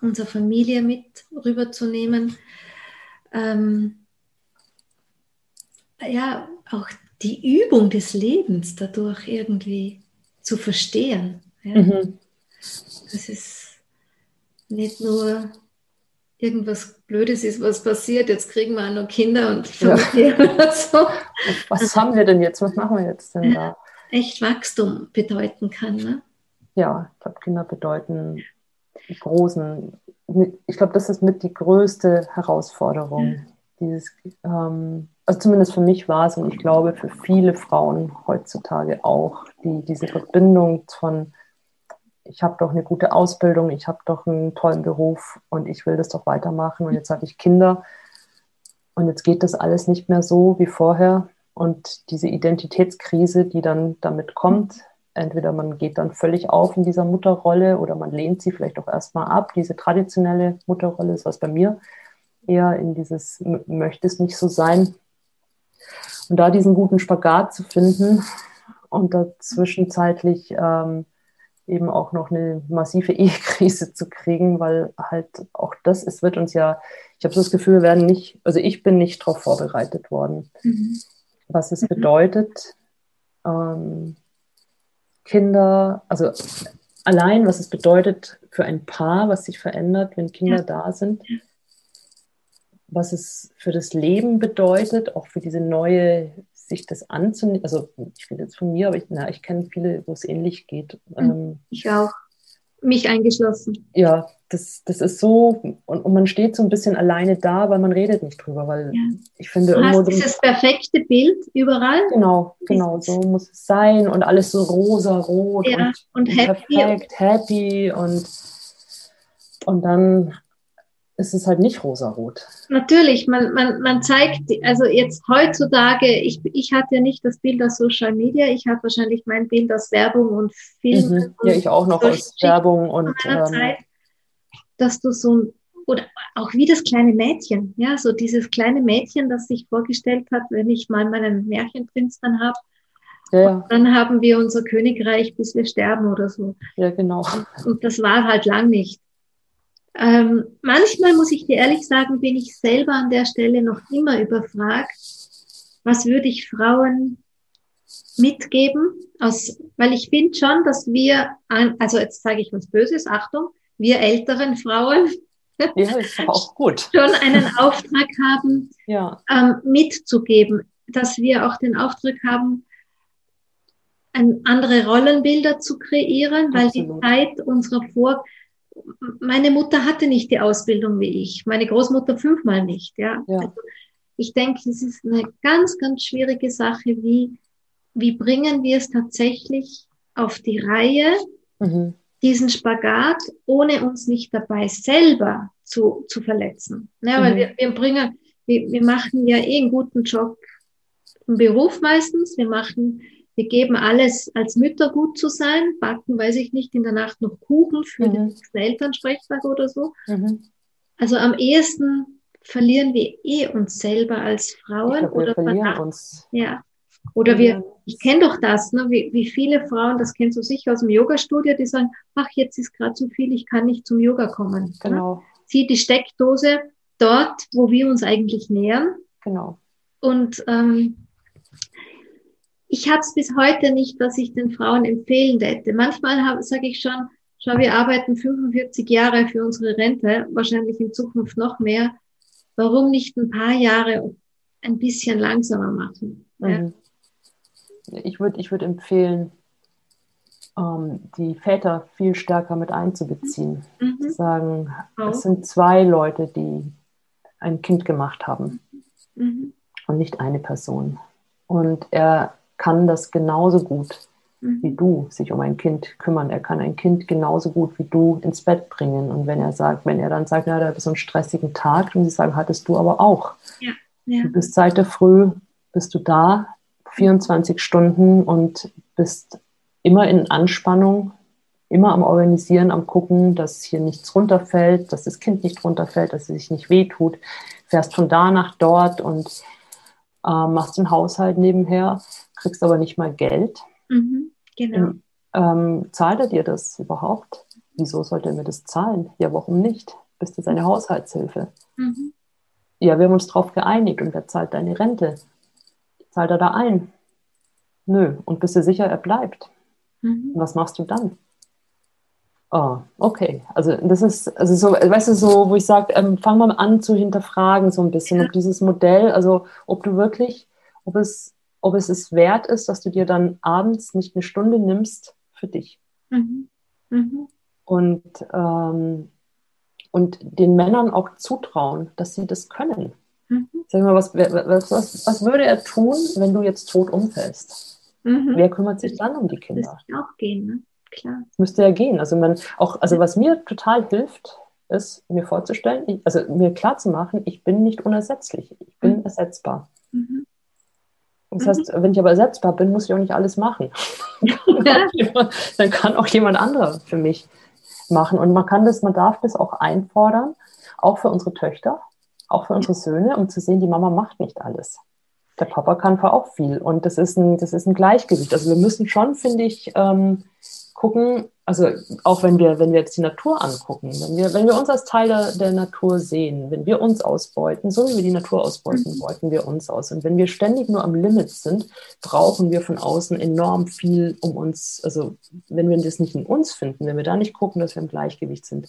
unsere Familie mit rüberzunehmen. Ähm, ja, auch die Übung des Lebens dadurch irgendwie zu verstehen. Ja? Mhm. Das ist nicht nur irgendwas Blödes ist, was passiert, jetzt kriegen wir auch noch Kinder und ja. so. Was haben wir denn jetzt? Was machen wir jetzt denn da? Echt Wachstum bedeuten kann, ne? Ja, ich glaube, Kinder bedeuten großen, ich glaube, das ist mit die größte Herausforderung. Ja. Dieses, ähm, also zumindest für mich war es und ich glaube für viele Frauen heutzutage auch, die diese Verbindung von ich habe doch eine gute Ausbildung, ich habe doch einen tollen Beruf und ich will das doch weitermachen und jetzt habe ich Kinder und jetzt geht das alles nicht mehr so wie vorher und diese Identitätskrise, die dann damit kommt, entweder man geht dann völlig auf in dieser Mutterrolle oder man lehnt sie vielleicht auch erstmal ab, diese traditionelle Mutterrolle ist was bei mir eher in dieses möchte es nicht so sein. Und da diesen guten Spagat zu finden und da zwischenzeitlich ähm, eben auch noch eine massive Ehekrise zu kriegen, weil halt auch das, es wird uns ja, ich habe so das Gefühl, wir werden nicht, also ich bin nicht darauf vorbereitet worden, mhm. Was es mhm. bedeutet, ähm, Kinder, also allein, was es bedeutet für ein Paar, was sich verändert, wenn Kinder ja. da sind, was es für das Leben bedeutet, auch für diese neue sich das anzunehmen, also ich rede jetzt von mir, aber ich, ich kenne viele, wo es ähnlich geht. Hm, ähm, ich auch. Mich eingeschlossen. Ja, das, das ist so, und, und, man steht so ein bisschen alleine da, weil man redet nicht drüber, weil ja. ich finde du irgendwo. Hast dieses perfekte Bild überall. Genau, genau, so muss es sein und alles so rosa, rot ja, und, und, happy. perfekt, happy und, und dann ist es halt nicht rosarot. Natürlich, man, man, man zeigt, also jetzt heutzutage, ich, ich hatte ja nicht das Bild aus Social Media, ich hatte wahrscheinlich mein Bild aus Werbung und Film. Mhm. Ja, ich auch noch aus Werbung und. Ähm, Zeit, dass du so, oder auch wie das kleine Mädchen, ja, so dieses kleine Mädchen, das sich vorgestellt hat, wenn ich mal meinen Märchenprinz dann habe, ja, dann haben wir unser Königreich, bis wir sterben oder so. Ja, genau. Und, das war halt lang nicht. Ähm, manchmal muss ich dir ehrlich sagen, bin ich selber an der Stelle noch immer überfragt, was würde ich Frauen mitgeben, aus, weil ich finde schon, dass wir, also jetzt sage ich was Böses, Achtung, wir älteren Frauen ja, ist auch gut. schon einen Auftrag haben, ja. ähm, mitzugeben, dass wir auch den Auftrag haben, andere Rollenbilder zu kreieren, weil Absolut. die Zeit unserer Vor meine Mutter hatte nicht die Ausbildung wie ich, meine Großmutter fünfmal nicht. Ja. ja. Also ich denke, es ist eine ganz, ganz schwierige Sache, wie, wie bringen wir es tatsächlich auf die Reihe, mhm. Diesen Spagat, ohne uns nicht dabei selber zu, zu verletzen. Ja, weil mhm. wir, wir bringen, wir, wir machen ja eh einen guten Job im Beruf meistens, wir machen wir geben alles als Mütter gut zu sein, backen, weiß ich nicht, in der Nacht noch Kuchen für mhm. den nächsten Elternsprechtag oder so. Mhm. Also am ehesten verlieren wir eh uns selber als Frauen glaub, oder verlieren uns. Ja. Oder wir, ich kenne doch das, ne, wie, wie viele Frauen, das kennst du sicher aus dem Yoga-Studio, die sagen, ach, jetzt ist gerade zu viel, ich kann nicht zum Yoga kommen. Genau. Ne? Zieh die Steckdose dort, wo wir uns eigentlich nähern. Genau. Und ähm, ich habe es bis heute nicht, was ich den Frauen empfehlen hätte. Manchmal sage ich schon, schau, wir arbeiten 45 Jahre für unsere Rente, wahrscheinlich in Zukunft noch mehr. Warum nicht ein paar Jahre ein bisschen langsamer machen? Mhm. Ja? Ich würde ich würd empfehlen, ähm, die Väter viel stärker mit einzubeziehen. Mhm. Zu sagen, oh. es sind zwei Leute, die ein Kind gemacht haben mhm. und nicht eine Person. Und er kann das genauso gut mhm. wie du sich um ein Kind kümmern. Er kann ein Kind genauso gut wie du ins Bett bringen. Und wenn er sagt, wenn er dann sagt, na, da hat so einen stressigen Tag, und sie sagen, hattest du aber auch. Ja, ja. Du bist seit der Früh, bist du da, 24 Stunden und bist immer in Anspannung, immer am Organisieren, am Gucken, dass hier nichts runterfällt, dass das Kind nicht runterfällt, dass es sich nicht wehtut. fährst von da nach dort und äh, machst den Haushalt nebenher, kriegst aber nicht mal Geld. Mhm, genau. Ähm, zahlt er dir das überhaupt? Wieso sollte er mir das zahlen? Ja, warum nicht? Bist du seine. Haushaltshilfe? Mhm. Ja, wir haben uns darauf geeinigt und wer zahlt deine Rente? Zahlt er da ein? Nö. Und bist du sicher, er bleibt? Mhm. Was machst du dann? Oh, okay. Also das ist, also so, weißt du, so, wo ich sage, ähm, fang mal an zu hinterfragen so ein bisschen, ja. ob dieses Modell, also ob du wirklich, ob es, ob es es wert ist, dass du dir dann abends nicht eine Stunde nimmst für dich. Mhm. Mhm. Und, ähm, und den Männern auch zutrauen, dass sie das können. Mhm. Sag mal, was, was, was, was würde er tun, wenn du jetzt tot umfällst? Mhm. Wer kümmert sich dann um die Kinder? Das auch gehen, ne? klar. Müsste ja gehen. Also man auch, also was mir total hilft, ist mir vorzustellen, ich, also mir klarzumachen, ich bin nicht unersetzlich, ich bin mhm. ersetzbar. Mhm. Das heißt, wenn ich aber ersetzbar bin, muss ich auch nicht alles machen. Dann kann auch jemand anderer für mich machen. Und man kann das, man darf das auch einfordern, auch für unsere Töchter, auch für unsere Söhne, um zu sehen, die Mama macht nicht alles. Der Papa kann für auch viel. Und das ist ein, das ist ein Gleichgewicht. Also wir müssen schon, finde ich, ähm, gucken, also auch wenn wir, wenn wir jetzt die Natur angucken, wenn wir, wenn wir uns als Teil der, der Natur sehen, wenn wir uns ausbeuten, so wie wir die Natur ausbeuten, mhm. beuten wir uns aus. Und wenn wir ständig nur am Limit sind, brauchen wir von außen enorm viel, um uns, also wenn wir das nicht in uns finden, wenn wir da nicht gucken, dass wir im Gleichgewicht sind,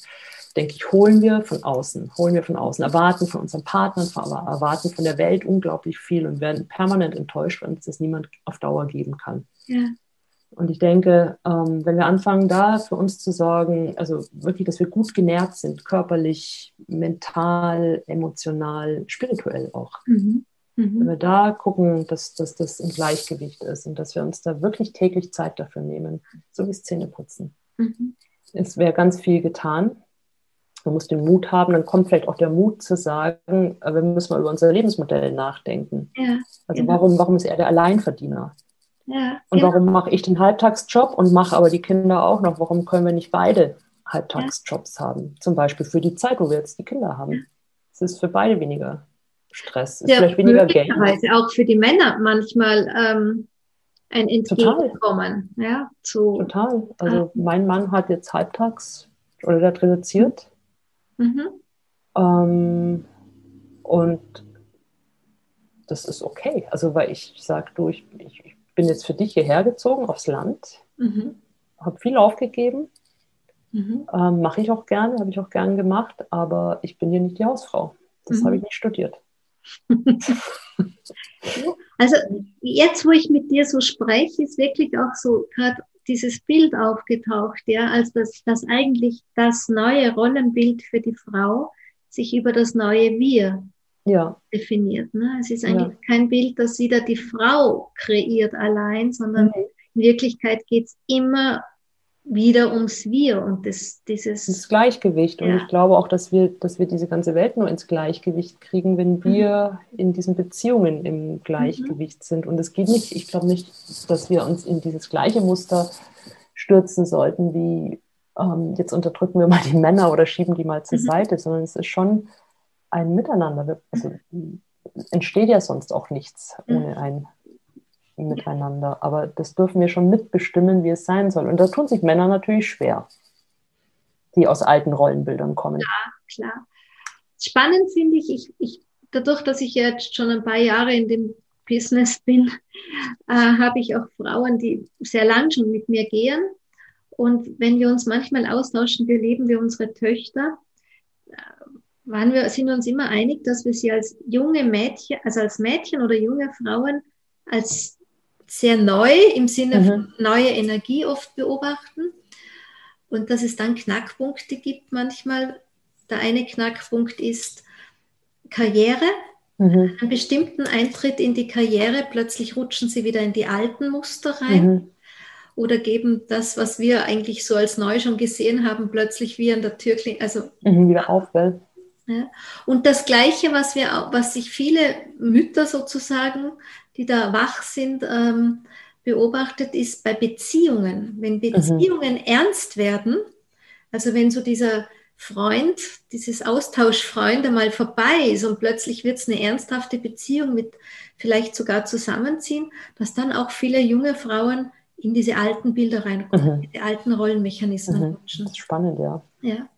denke ich, holen wir von außen, holen wir von außen, erwarten von unseren Partnern, erwarten von der Welt unglaublich viel und werden permanent enttäuscht, wenn es das niemand auf Dauer geben kann. Ja. Und ich denke, ähm, wenn wir anfangen, da für uns zu sorgen, also wirklich, dass wir gut genährt sind, körperlich, mental, emotional, spirituell auch. Mhm. Mhm. Wenn wir da gucken, dass, dass das im Gleichgewicht ist und dass wir uns da wirklich täglich Zeit dafür nehmen, so wie Zähneputzen. Mhm. Es wäre ganz viel getan. Man muss den Mut haben, dann kommt vielleicht auch der Mut zu sagen, äh, wir müssen mal über unser Lebensmodell nachdenken. Ja, also genau. warum, warum ist er der Alleinverdiener? Ja, und ja. warum mache ich den Halbtagsjob und mache aber die Kinder auch noch? Warum können wir nicht beide Halbtagsjobs ja. haben? Zum Beispiel für die Zeit, wo wir jetzt die Kinder haben. Es ist für beide weniger Stress, ist ja, vielleicht weniger Geld. Auch für die Männer manchmal ähm, ein Entgegenkommen. Total. Ja, zu, Total. Also ah. mein Mann hat jetzt halbtags oder der hat reduziert. Mhm. Ähm, und das ist okay. Also weil ich sage, du, ich, ich, bin jetzt für dich hierher gezogen aufs Land, mhm. habe viel aufgegeben, mhm. ähm, mache ich auch gerne, habe ich auch gerne gemacht, aber ich bin hier nicht die Hausfrau. Das mhm. habe ich nicht studiert. also jetzt, wo ich mit dir so spreche, ist wirklich auch so gerade dieses Bild aufgetaucht, ja, als das, das eigentlich das neue Rollenbild für die Frau sich über das neue Wir ja. definiert. Ne? Es ist eigentlich ja. kein Bild, das wieder die Frau kreiert allein, sondern mhm. in Wirklichkeit geht es immer wieder ums Wir und das, dieses das Gleichgewicht. Ja. Und ich glaube auch, dass wir, dass wir diese ganze Welt nur ins Gleichgewicht kriegen, wenn wir mhm. in diesen Beziehungen im Gleichgewicht mhm. sind. Und es geht nicht, ich glaube nicht, dass wir uns in dieses gleiche Muster stürzen sollten, wie ähm, jetzt unterdrücken wir mal die Männer oder schieben die mal zur mhm. Seite, sondern es ist schon ein Miteinander. Also, entsteht ja sonst auch nichts ohne ein Miteinander. Aber das dürfen wir schon mitbestimmen, wie es sein soll. Und da tun sich Männer natürlich schwer, die aus alten Rollenbildern kommen. Ja, klar. Spannend finde ich, ich, ich, dadurch, dass ich jetzt schon ein paar Jahre in dem Business bin, äh, habe ich auch Frauen, die sehr lang schon mit mir gehen. Und wenn wir uns manchmal austauschen, wir leben wie unsere Töchter, waren wir, sind wir uns immer einig, dass wir sie als junge Mädchen, also als Mädchen oder junge Frauen als sehr neu im Sinne mhm. von neue Energie oft beobachten und dass es dann Knackpunkte gibt manchmal. Der eine Knackpunkt ist Karriere. Mhm. Einen bestimmten Eintritt in die Karriere, plötzlich rutschen sie wieder in die alten Muster rein. Mhm. Oder geben das, was wir eigentlich so als neu schon gesehen haben, plötzlich wie an der Tür, also mhm, wieder auf, gell? Ja. Und das Gleiche, was, wir, was sich viele Mütter sozusagen, die da wach sind, ähm, beobachtet, ist bei Beziehungen. Wenn mhm. Beziehungen mhm. ernst werden, also wenn so dieser Freund, dieses Austauschfreund einmal vorbei ist und plötzlich wird es eine ernsthafte Beziehung mit vielleicht sogar zusammenziehen, dass dann auch viele junge Frauen in diese alten Bilder reinkommen, mhm. diese alten Rollenmechanismen mhm. Das ist spannend, ja. Ja.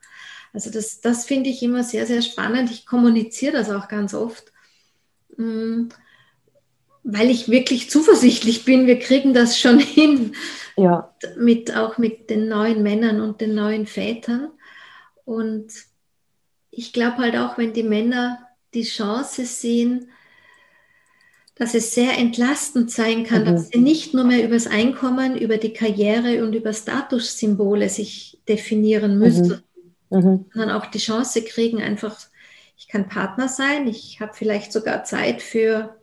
Also das, das finde ich immer sehr, sehr spannend. Ich kommuniziere das auch ganz oft, mm, weil ich wirklich zuversichtlich bin, wir kriegen das schon hin. Ja. Mit, auch mit den neuen Männern und den neuen Vätern. Und ich glaube halt auch, wenn die Männer die Chance sehen, dass es sehr entlastend sein kann, mhm. dass sie nicht nur mehr über das Einkommen, über die Karriere und über Statussymbole sich definieren müssen, mhm. Mhm. sondern auch die Chance kriegen, einfach, ich kann Partner sein, ich habe vielleicht sogar Zeit für,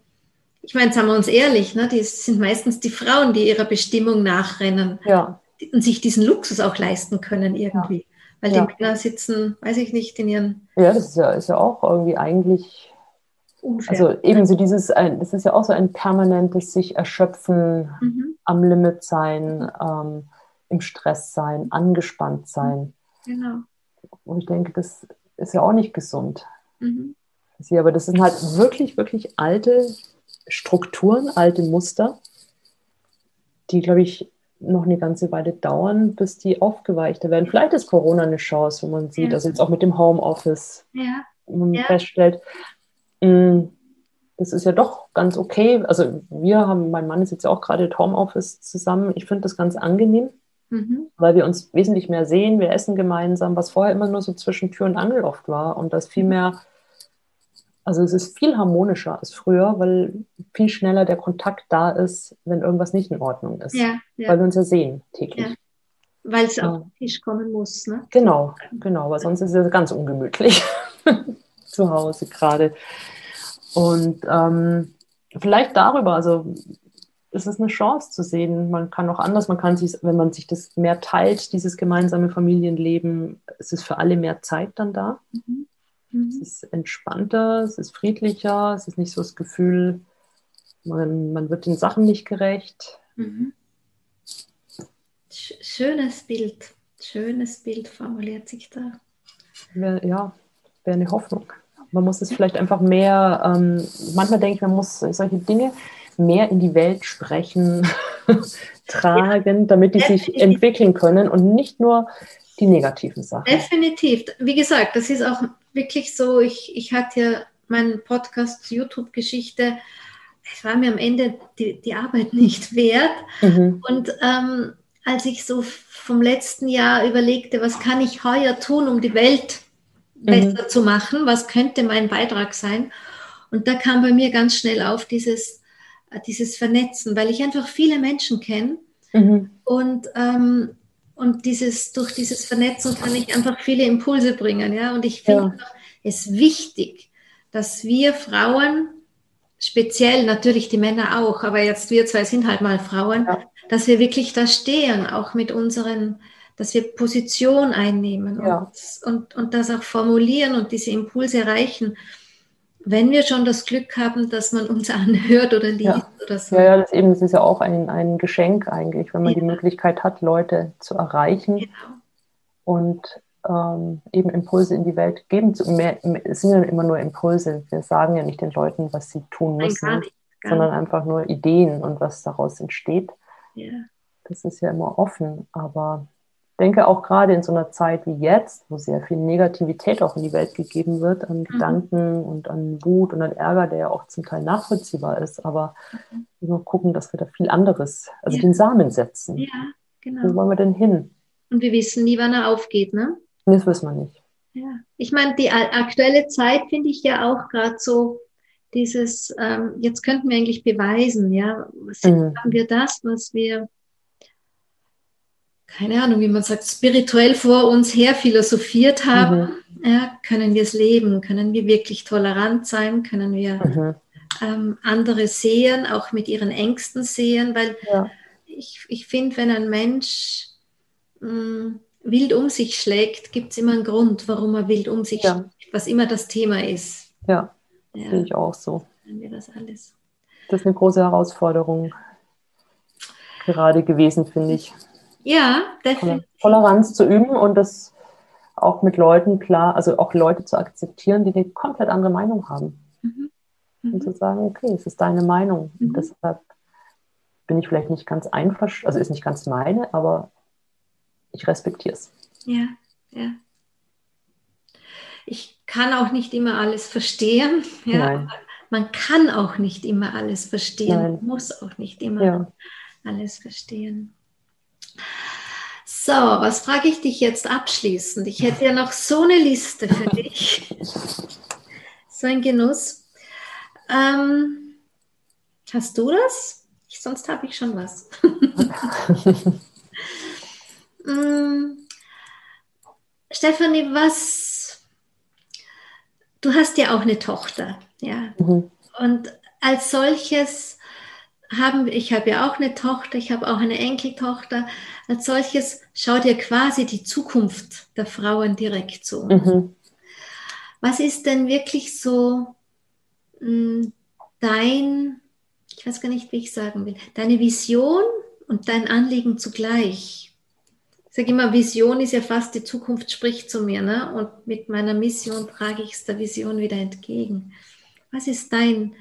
ich meine, sagen wir uns ehrlich, ne, die sind meistens die Frauen, die ihrer Bestimmung nachrennen ja. und sich diesen Luxus auch leisten können irgendwie. Ja. Weil ja. die Männer sitzen, weiß ich nicht, in ihren. Ja, das ist ja, ist ja auch irgendwie eigentlich. Unfair. Also eben so dieses, das ist ja auch so ein permanentes sich erschöpfen, mhm. am Limit sein, ähm, im Stress sein, angespannt sein. Genau. Und ich denke, das ist ja auch nicht gesund. Mhm. Aber das sind halt wirklich, wirklich alte Strukturen, alte Muster, die, glaube ich, noch eine ganze Weile dauern, bis die aufgeweichter werden. Vielleicht ist Corona eine Chance, wo man sieht, ja. also jetzt auch mit dem Homeoffice, ja. wo man ja. feststellt, mm, das ist ja doch ganz okay. Also wir haben, mein Mann ist jetzt auch gerade im Homeoffice zusammen. Ich finde das ganz angenehm, mhm. weil wir uns wesentlich mehr sehen, wir essen gemeinsam, was vorher immer nur so zwischen Tür und Angel oft war und das viel mehr also es ist viel harmonischer als früher, weil viel schneller der Kontakt da ist, wenn irgendwas nicht in Ordnung ist. Ja, ja. Weil wir uns ja sehen täglich. Ja. Weil es auf den Tisch kommen muss. Ne? Genau, genau, weil sonst ist es ganz ungemütlich zu Hause gerade. Und ähm, vielleicht darüber, also es ist eine Chance zu sehen. Man kann auch anders, man kann sich, wenn man sich das mehr teilt, dieses gemeinsame Familienleben, es ist für alle mehr Zeit dann da. Mhm. Mhm. Es ist entspannter, es ist friedlicher, es ist nicht so das Gefühl, man, man wird den Sachen nicht gerecht. Mhm. Schönes Bild, schönes Bild formuliert sich da. Ja, wäre eine Hoffnung. Man muss es vielleicht einfach mehr, ähm, manchmal denke ich, man muss solche Dinge mehr in die Welt sprechen, tragen, damit die sich entwickeln können und nicht nur die negativen Sachen. Definitiv. Wie gesagt, das ist auch wirklich so. Ich, ich hatte ja meinen Podcast YouTube-Geschichte. Es war mir am Ende die, die Arbeit nicht wert. Mhm. Und ähm, als ich so vom letzten Jahr überlegte, was kann ich heuer tun, um die Welt mhm. besser zu machen, was könnte mein Beitrag sein? Und da kam bei mir ganz schnell auf dieses, dieses Vernetzen, weil ich einfach viele Menschen kenne. Mhm. Und ähm, und dieses, durch dieses Vernetzen kann ich einfach viele Impulse bringen. Ja? Und ich finde ja. es wichtig, dass wir Frauen, speziell natürlich die Männer auch, aber jetzt wir zwei sind halt mal Frauen, ja. dass wir wirklich da stehen, auch mit unseren, dass wir Position einnehmen ja. und, und, und das auch formulieren und diese Impulse erreichen wenn wir schon das Glück haben, dass man uns anhört oder liest ja. oder so. Ja, ja das, eben, das ist ja auch ein, ein Geschenk eigentlich, wenn man ja. die Möglichkeit hat, Leute zu erreichen genau. und ähm, eben Impulse in die Welt geben zu. Mehr, es sind ja immer nur Impulse. Wir sagen ja nicht den Leuten, was sie tun müssen, Nein, gar nicht, gar sondern einfach nur Ideen und was daraus entsteht. Ja. Das ist ja immer offen, aber denke auch gerade in so einer Zeit wie jetzt, wo sehr viel Negativität auch in die Welt gegeben wird, an mhm. Gedanken und an Wut und an Ärger, der ja auch zum Teil nachvollziehbar ist, aber mhm. nur gucken, dass wir da viel anderes, also ja. den Samen setzen. Ja, genau. Wo wollen wir denn hin? Und wir wissen nie, wann er aufgeht, ne? Das wissen wir nicht. Ja, ich meine, die aktuelle Zeit finde ich ja auch gerade so dieses, ähm, jetzt könnten wir eigentlich beweisen, ja, mhm. haben wir das, was wir keine Ahnung, wie man sagt, spirituell vor uns her philosophiert haben, mhm. ja, können wir es leben, können wir wirklich tolerant sein, können wir mhm. ähm, andere sehen, auch mit ihren Ängsten sehen, weil ja. ich, ich finde, wenn ein Mensch mh, mm, wild um sich schlägt, gibt es immer einen Grund, warum er wild um sich ja. schlägt, was immer das Thema ist. Ja, ja. sehe ich auch so. Wir das alles. Das ist eine große Herausforderung gerade gewesen, finde ich. Ja, definitiv. Toleranz zu üben und das auch mit Leuten klar, also auch Leute zu akzeptieren, die eine komplett andere Meinung haben. Mhm. Mhm. Und zu sagen, okay, es ist deine Meinung. Mhm. Und deshalb bin ich vielleicht nicht ganz einverstanden, also ist nicht ganz meine, aber ich respektiere es. Ja, ja. Ich kann auch nicht immer alles verstehen. Ja. Nein. Man kann auch nicht immer alles verstehen, Nein. muss auch nicht immer ja. alles verstehen. So, was frage ich dich jetzt abschließend? Ich hätte ja noch so eine Liste für dich. so ein Genuss. Ähm, hast du das? Ich, sonst habe ich schon was. mm, Stefanie, was? Du hast ja auch eine Tochter, ja. Mhm. Und als solches haben, ich habe ja auch eine Tochter, ich habe auch eine Enkeltochter. Als solches schaut ihr quasi die Zukunft der Frauen direkt zu. Mhm. Was ist denn wirklich so mh, hm, dein, ich weiß gar nicht, wie ich sagen will, deine Vision und dein Anliegen zugleich? Ich sage immer, Vision ist ja fast die Zukunft spricht zu mir, ne? Und mit meiner Mission trage ich es der Vision wieder entgegen. Was ist dein,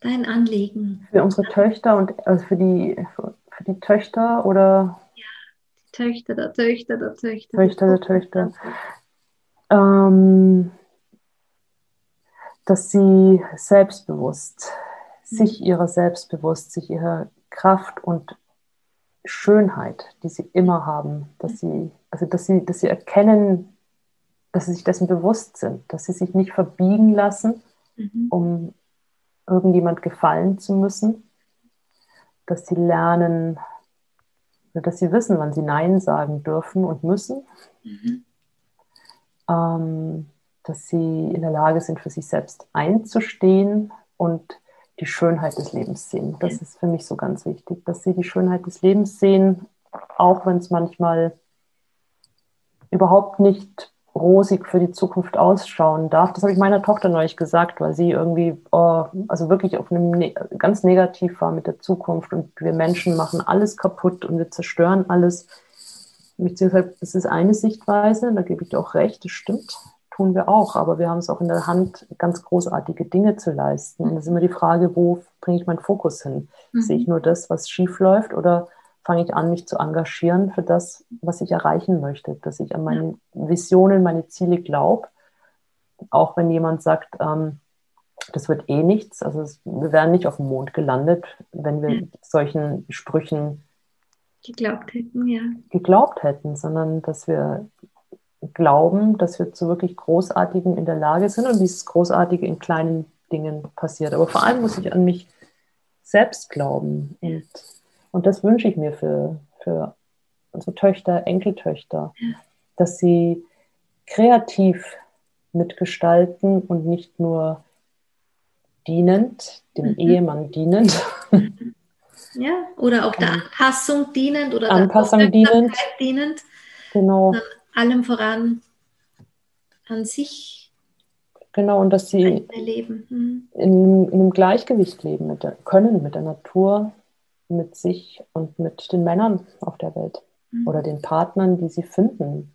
dein Anliegen? Für unsere Töchter und also für die, für die Töchter oder? Ja, die Töchter der Töchter der Töchter. Töchter der Töchter. Ähm, dass sie selbstbewusst, mhm. sich ihrer selbstbewusst, sich ihrer Kraft und Schönheit, die sie immer haben, dass sie, also dass sie, dass sie erkennen, dass sie sich dessen bewusst sind, dass sie sich nicht verbiegen lassen, mhm. um irgendjemand gefallen zu müssen, dass sie lernen, dass sie wissen, wann sie Nein sagen dürfen und müssen, mhm. ähm, dass sie in der Lage sind, für sich selbst einzustehen und die Schönheit des Lebens sehen. Das ist für mich so ganz wichtig, dass sie die Schönheit des Lebens sehen, auch wenn es manchmal überhaupt nicht rosig für die Zukunft ausschauen darf. Das habe ich meiner Tochter neulich gesagt, weil sie irgendwie, oh, also wirklich auf einem ne ganz negativ war mit der Zukunft und wir Menschen machen alles kaputt und wir zerstören alles. Beziehungsweise, das ist eine Sichtweise, da gebe ich dir auch recht, das stimmt, tun wir auch, aber wir haben es auch in der Hand, ganz großartige Dinge zu leisten. Und es ist immer die Frage, wo bringe ich meinen Fokus hin? Mhm. Sehe ich nur das, was schief läuft oder fange ich an, mich zu engagieren für das, was ich erreichen möchte, dass ich an meine Visionen, meine Ziele glaube. Auch wenn jemand sagt, ähm, das wird eh nichts, also es, wir wären nicht auf dem Mond gelandet, wenn wir ja. solchen Sprüchen geglaubt hätten, ja. Geglaubt hätten, sondern dass wir glauben, dass wir zu wirklich Großartigen in der Lage sind und dieses Großartige in kleinen Dingen passiert. Aber vor allem muss ich an mich selbst glauben und und das wünsche ich mir für, für unsere Töchter, Enkeltöchter, dass sie kreativ mitgestalten und nicht nur dienend, dem mhm. Ehemann dienend. Ja, oder auch der Anpassung dienend oder Anpassung der dienend. dienend. Genau. allem voran an sich. Genau, und dass sie. Mhm. in, in einem Gleichgewicht leben mit der, können mit der Natur, mit sich und mit den Männern auf der Welt mhm. oder den Partnern, die sie finden.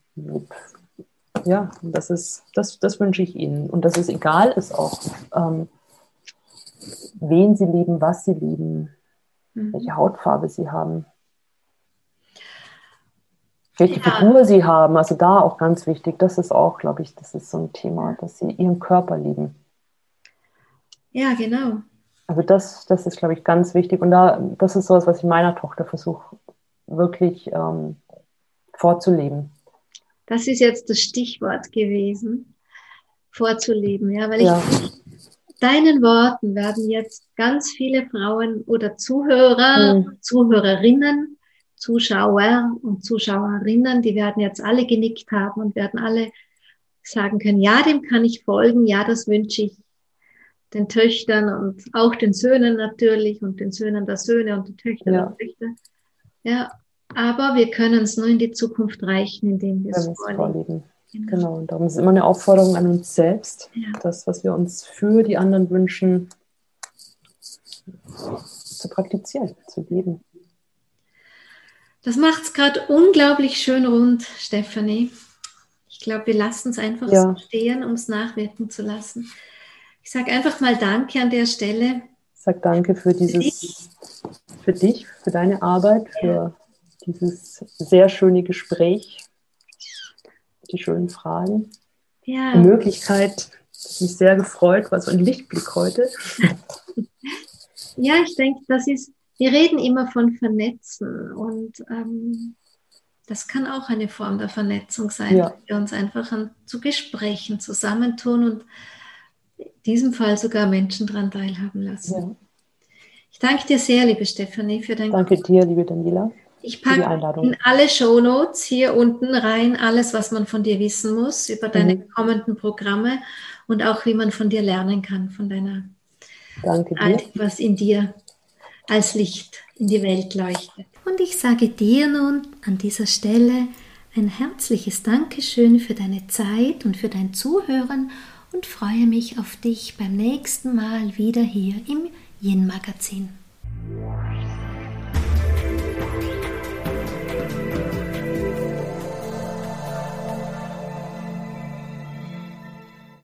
Ja, das ist, das, das wünsche ich ihnen. Und dass es egal ist auch, ähm, wen sie lieben, was sie lieben, mhm. welche Hautfarbe sie haben, welche ja. Figur sie haben. Also da auch ganz wichtig. Das ist auch, glaube ich, das ist so ein Thema, dass sie ihren Körper lieben. Ja, genau. Also das, das ist, glaube ich, ganz wichtig. Und da, das ist sowas, was ich meiner Tochter versuche, wirklich ähm, vorzuleben. Das ist jetzt das Stichwort gewesen, vorzuleben, ja, weil ja. ich deinen Worten werden jetzt ganz viele Frauen oder Zuhörer, hm. Zuhörerinnen, Zuschauer und Zuschauerinnen, die werden jetzt alle genickt haben und werden alle sagen können, ja, dem kann ich folgen, ja, das wünsche ich den Töchtern und auch den Söhnen natürlich und den Söhnen der Söhne und den Töchtern ja. der Töchter. Ja, aber wir können es nur in die Zukunft reichen, indem wir es vorleben. vorleben. Genau. genau. und darum ist immer eine Aufforderung an uns selbst, ja. das, was wir uns für die anderen wünschen, zu praktizieren, zu leben. Das macht es gerade unglaublich schön rund, Stefanie glaube, wir lassen es einfach ja. so stehen, um es nachwirken zu lassen. Ich sage einfach mal Danke an der Stelle. Ich sage Danke für dieses, für dich, für deine Arbeit, für dieses sehr schöne Gespräch, die schönen Fragen, ja. die Möglichkeit. Ich mich sehr gefreut, war so ein Lichtblick heute. ja, ich denke, das ist, wir reden immer von Vernetzen und ähm, das kann auch eine Form der Vernetzung sein, ja. dass wir uns einfach an, zu Gesprächen zusammentun und diesem Fall sogar Menschen daran teilhaben lassen. Ja. Ich danke dir sehr, liebe Stefanie, für dein Danke dir, liebe Daniela. Ich packe in alle Shownotes hier unten rein alles, was man von dir wissen muss über deine mhm. kommenden Programme und auch wie man von dir lernen kann, von deiner Danke dir. All was in dir als Licht in die Welt leuchtet. Und ich sage dir nun an dieser Stelle ein herzliches Dankeschön für deine Zeit und für dein Zuhören und freue mich auf dich beim nächsten Mal wieder hier im Yin Magazin.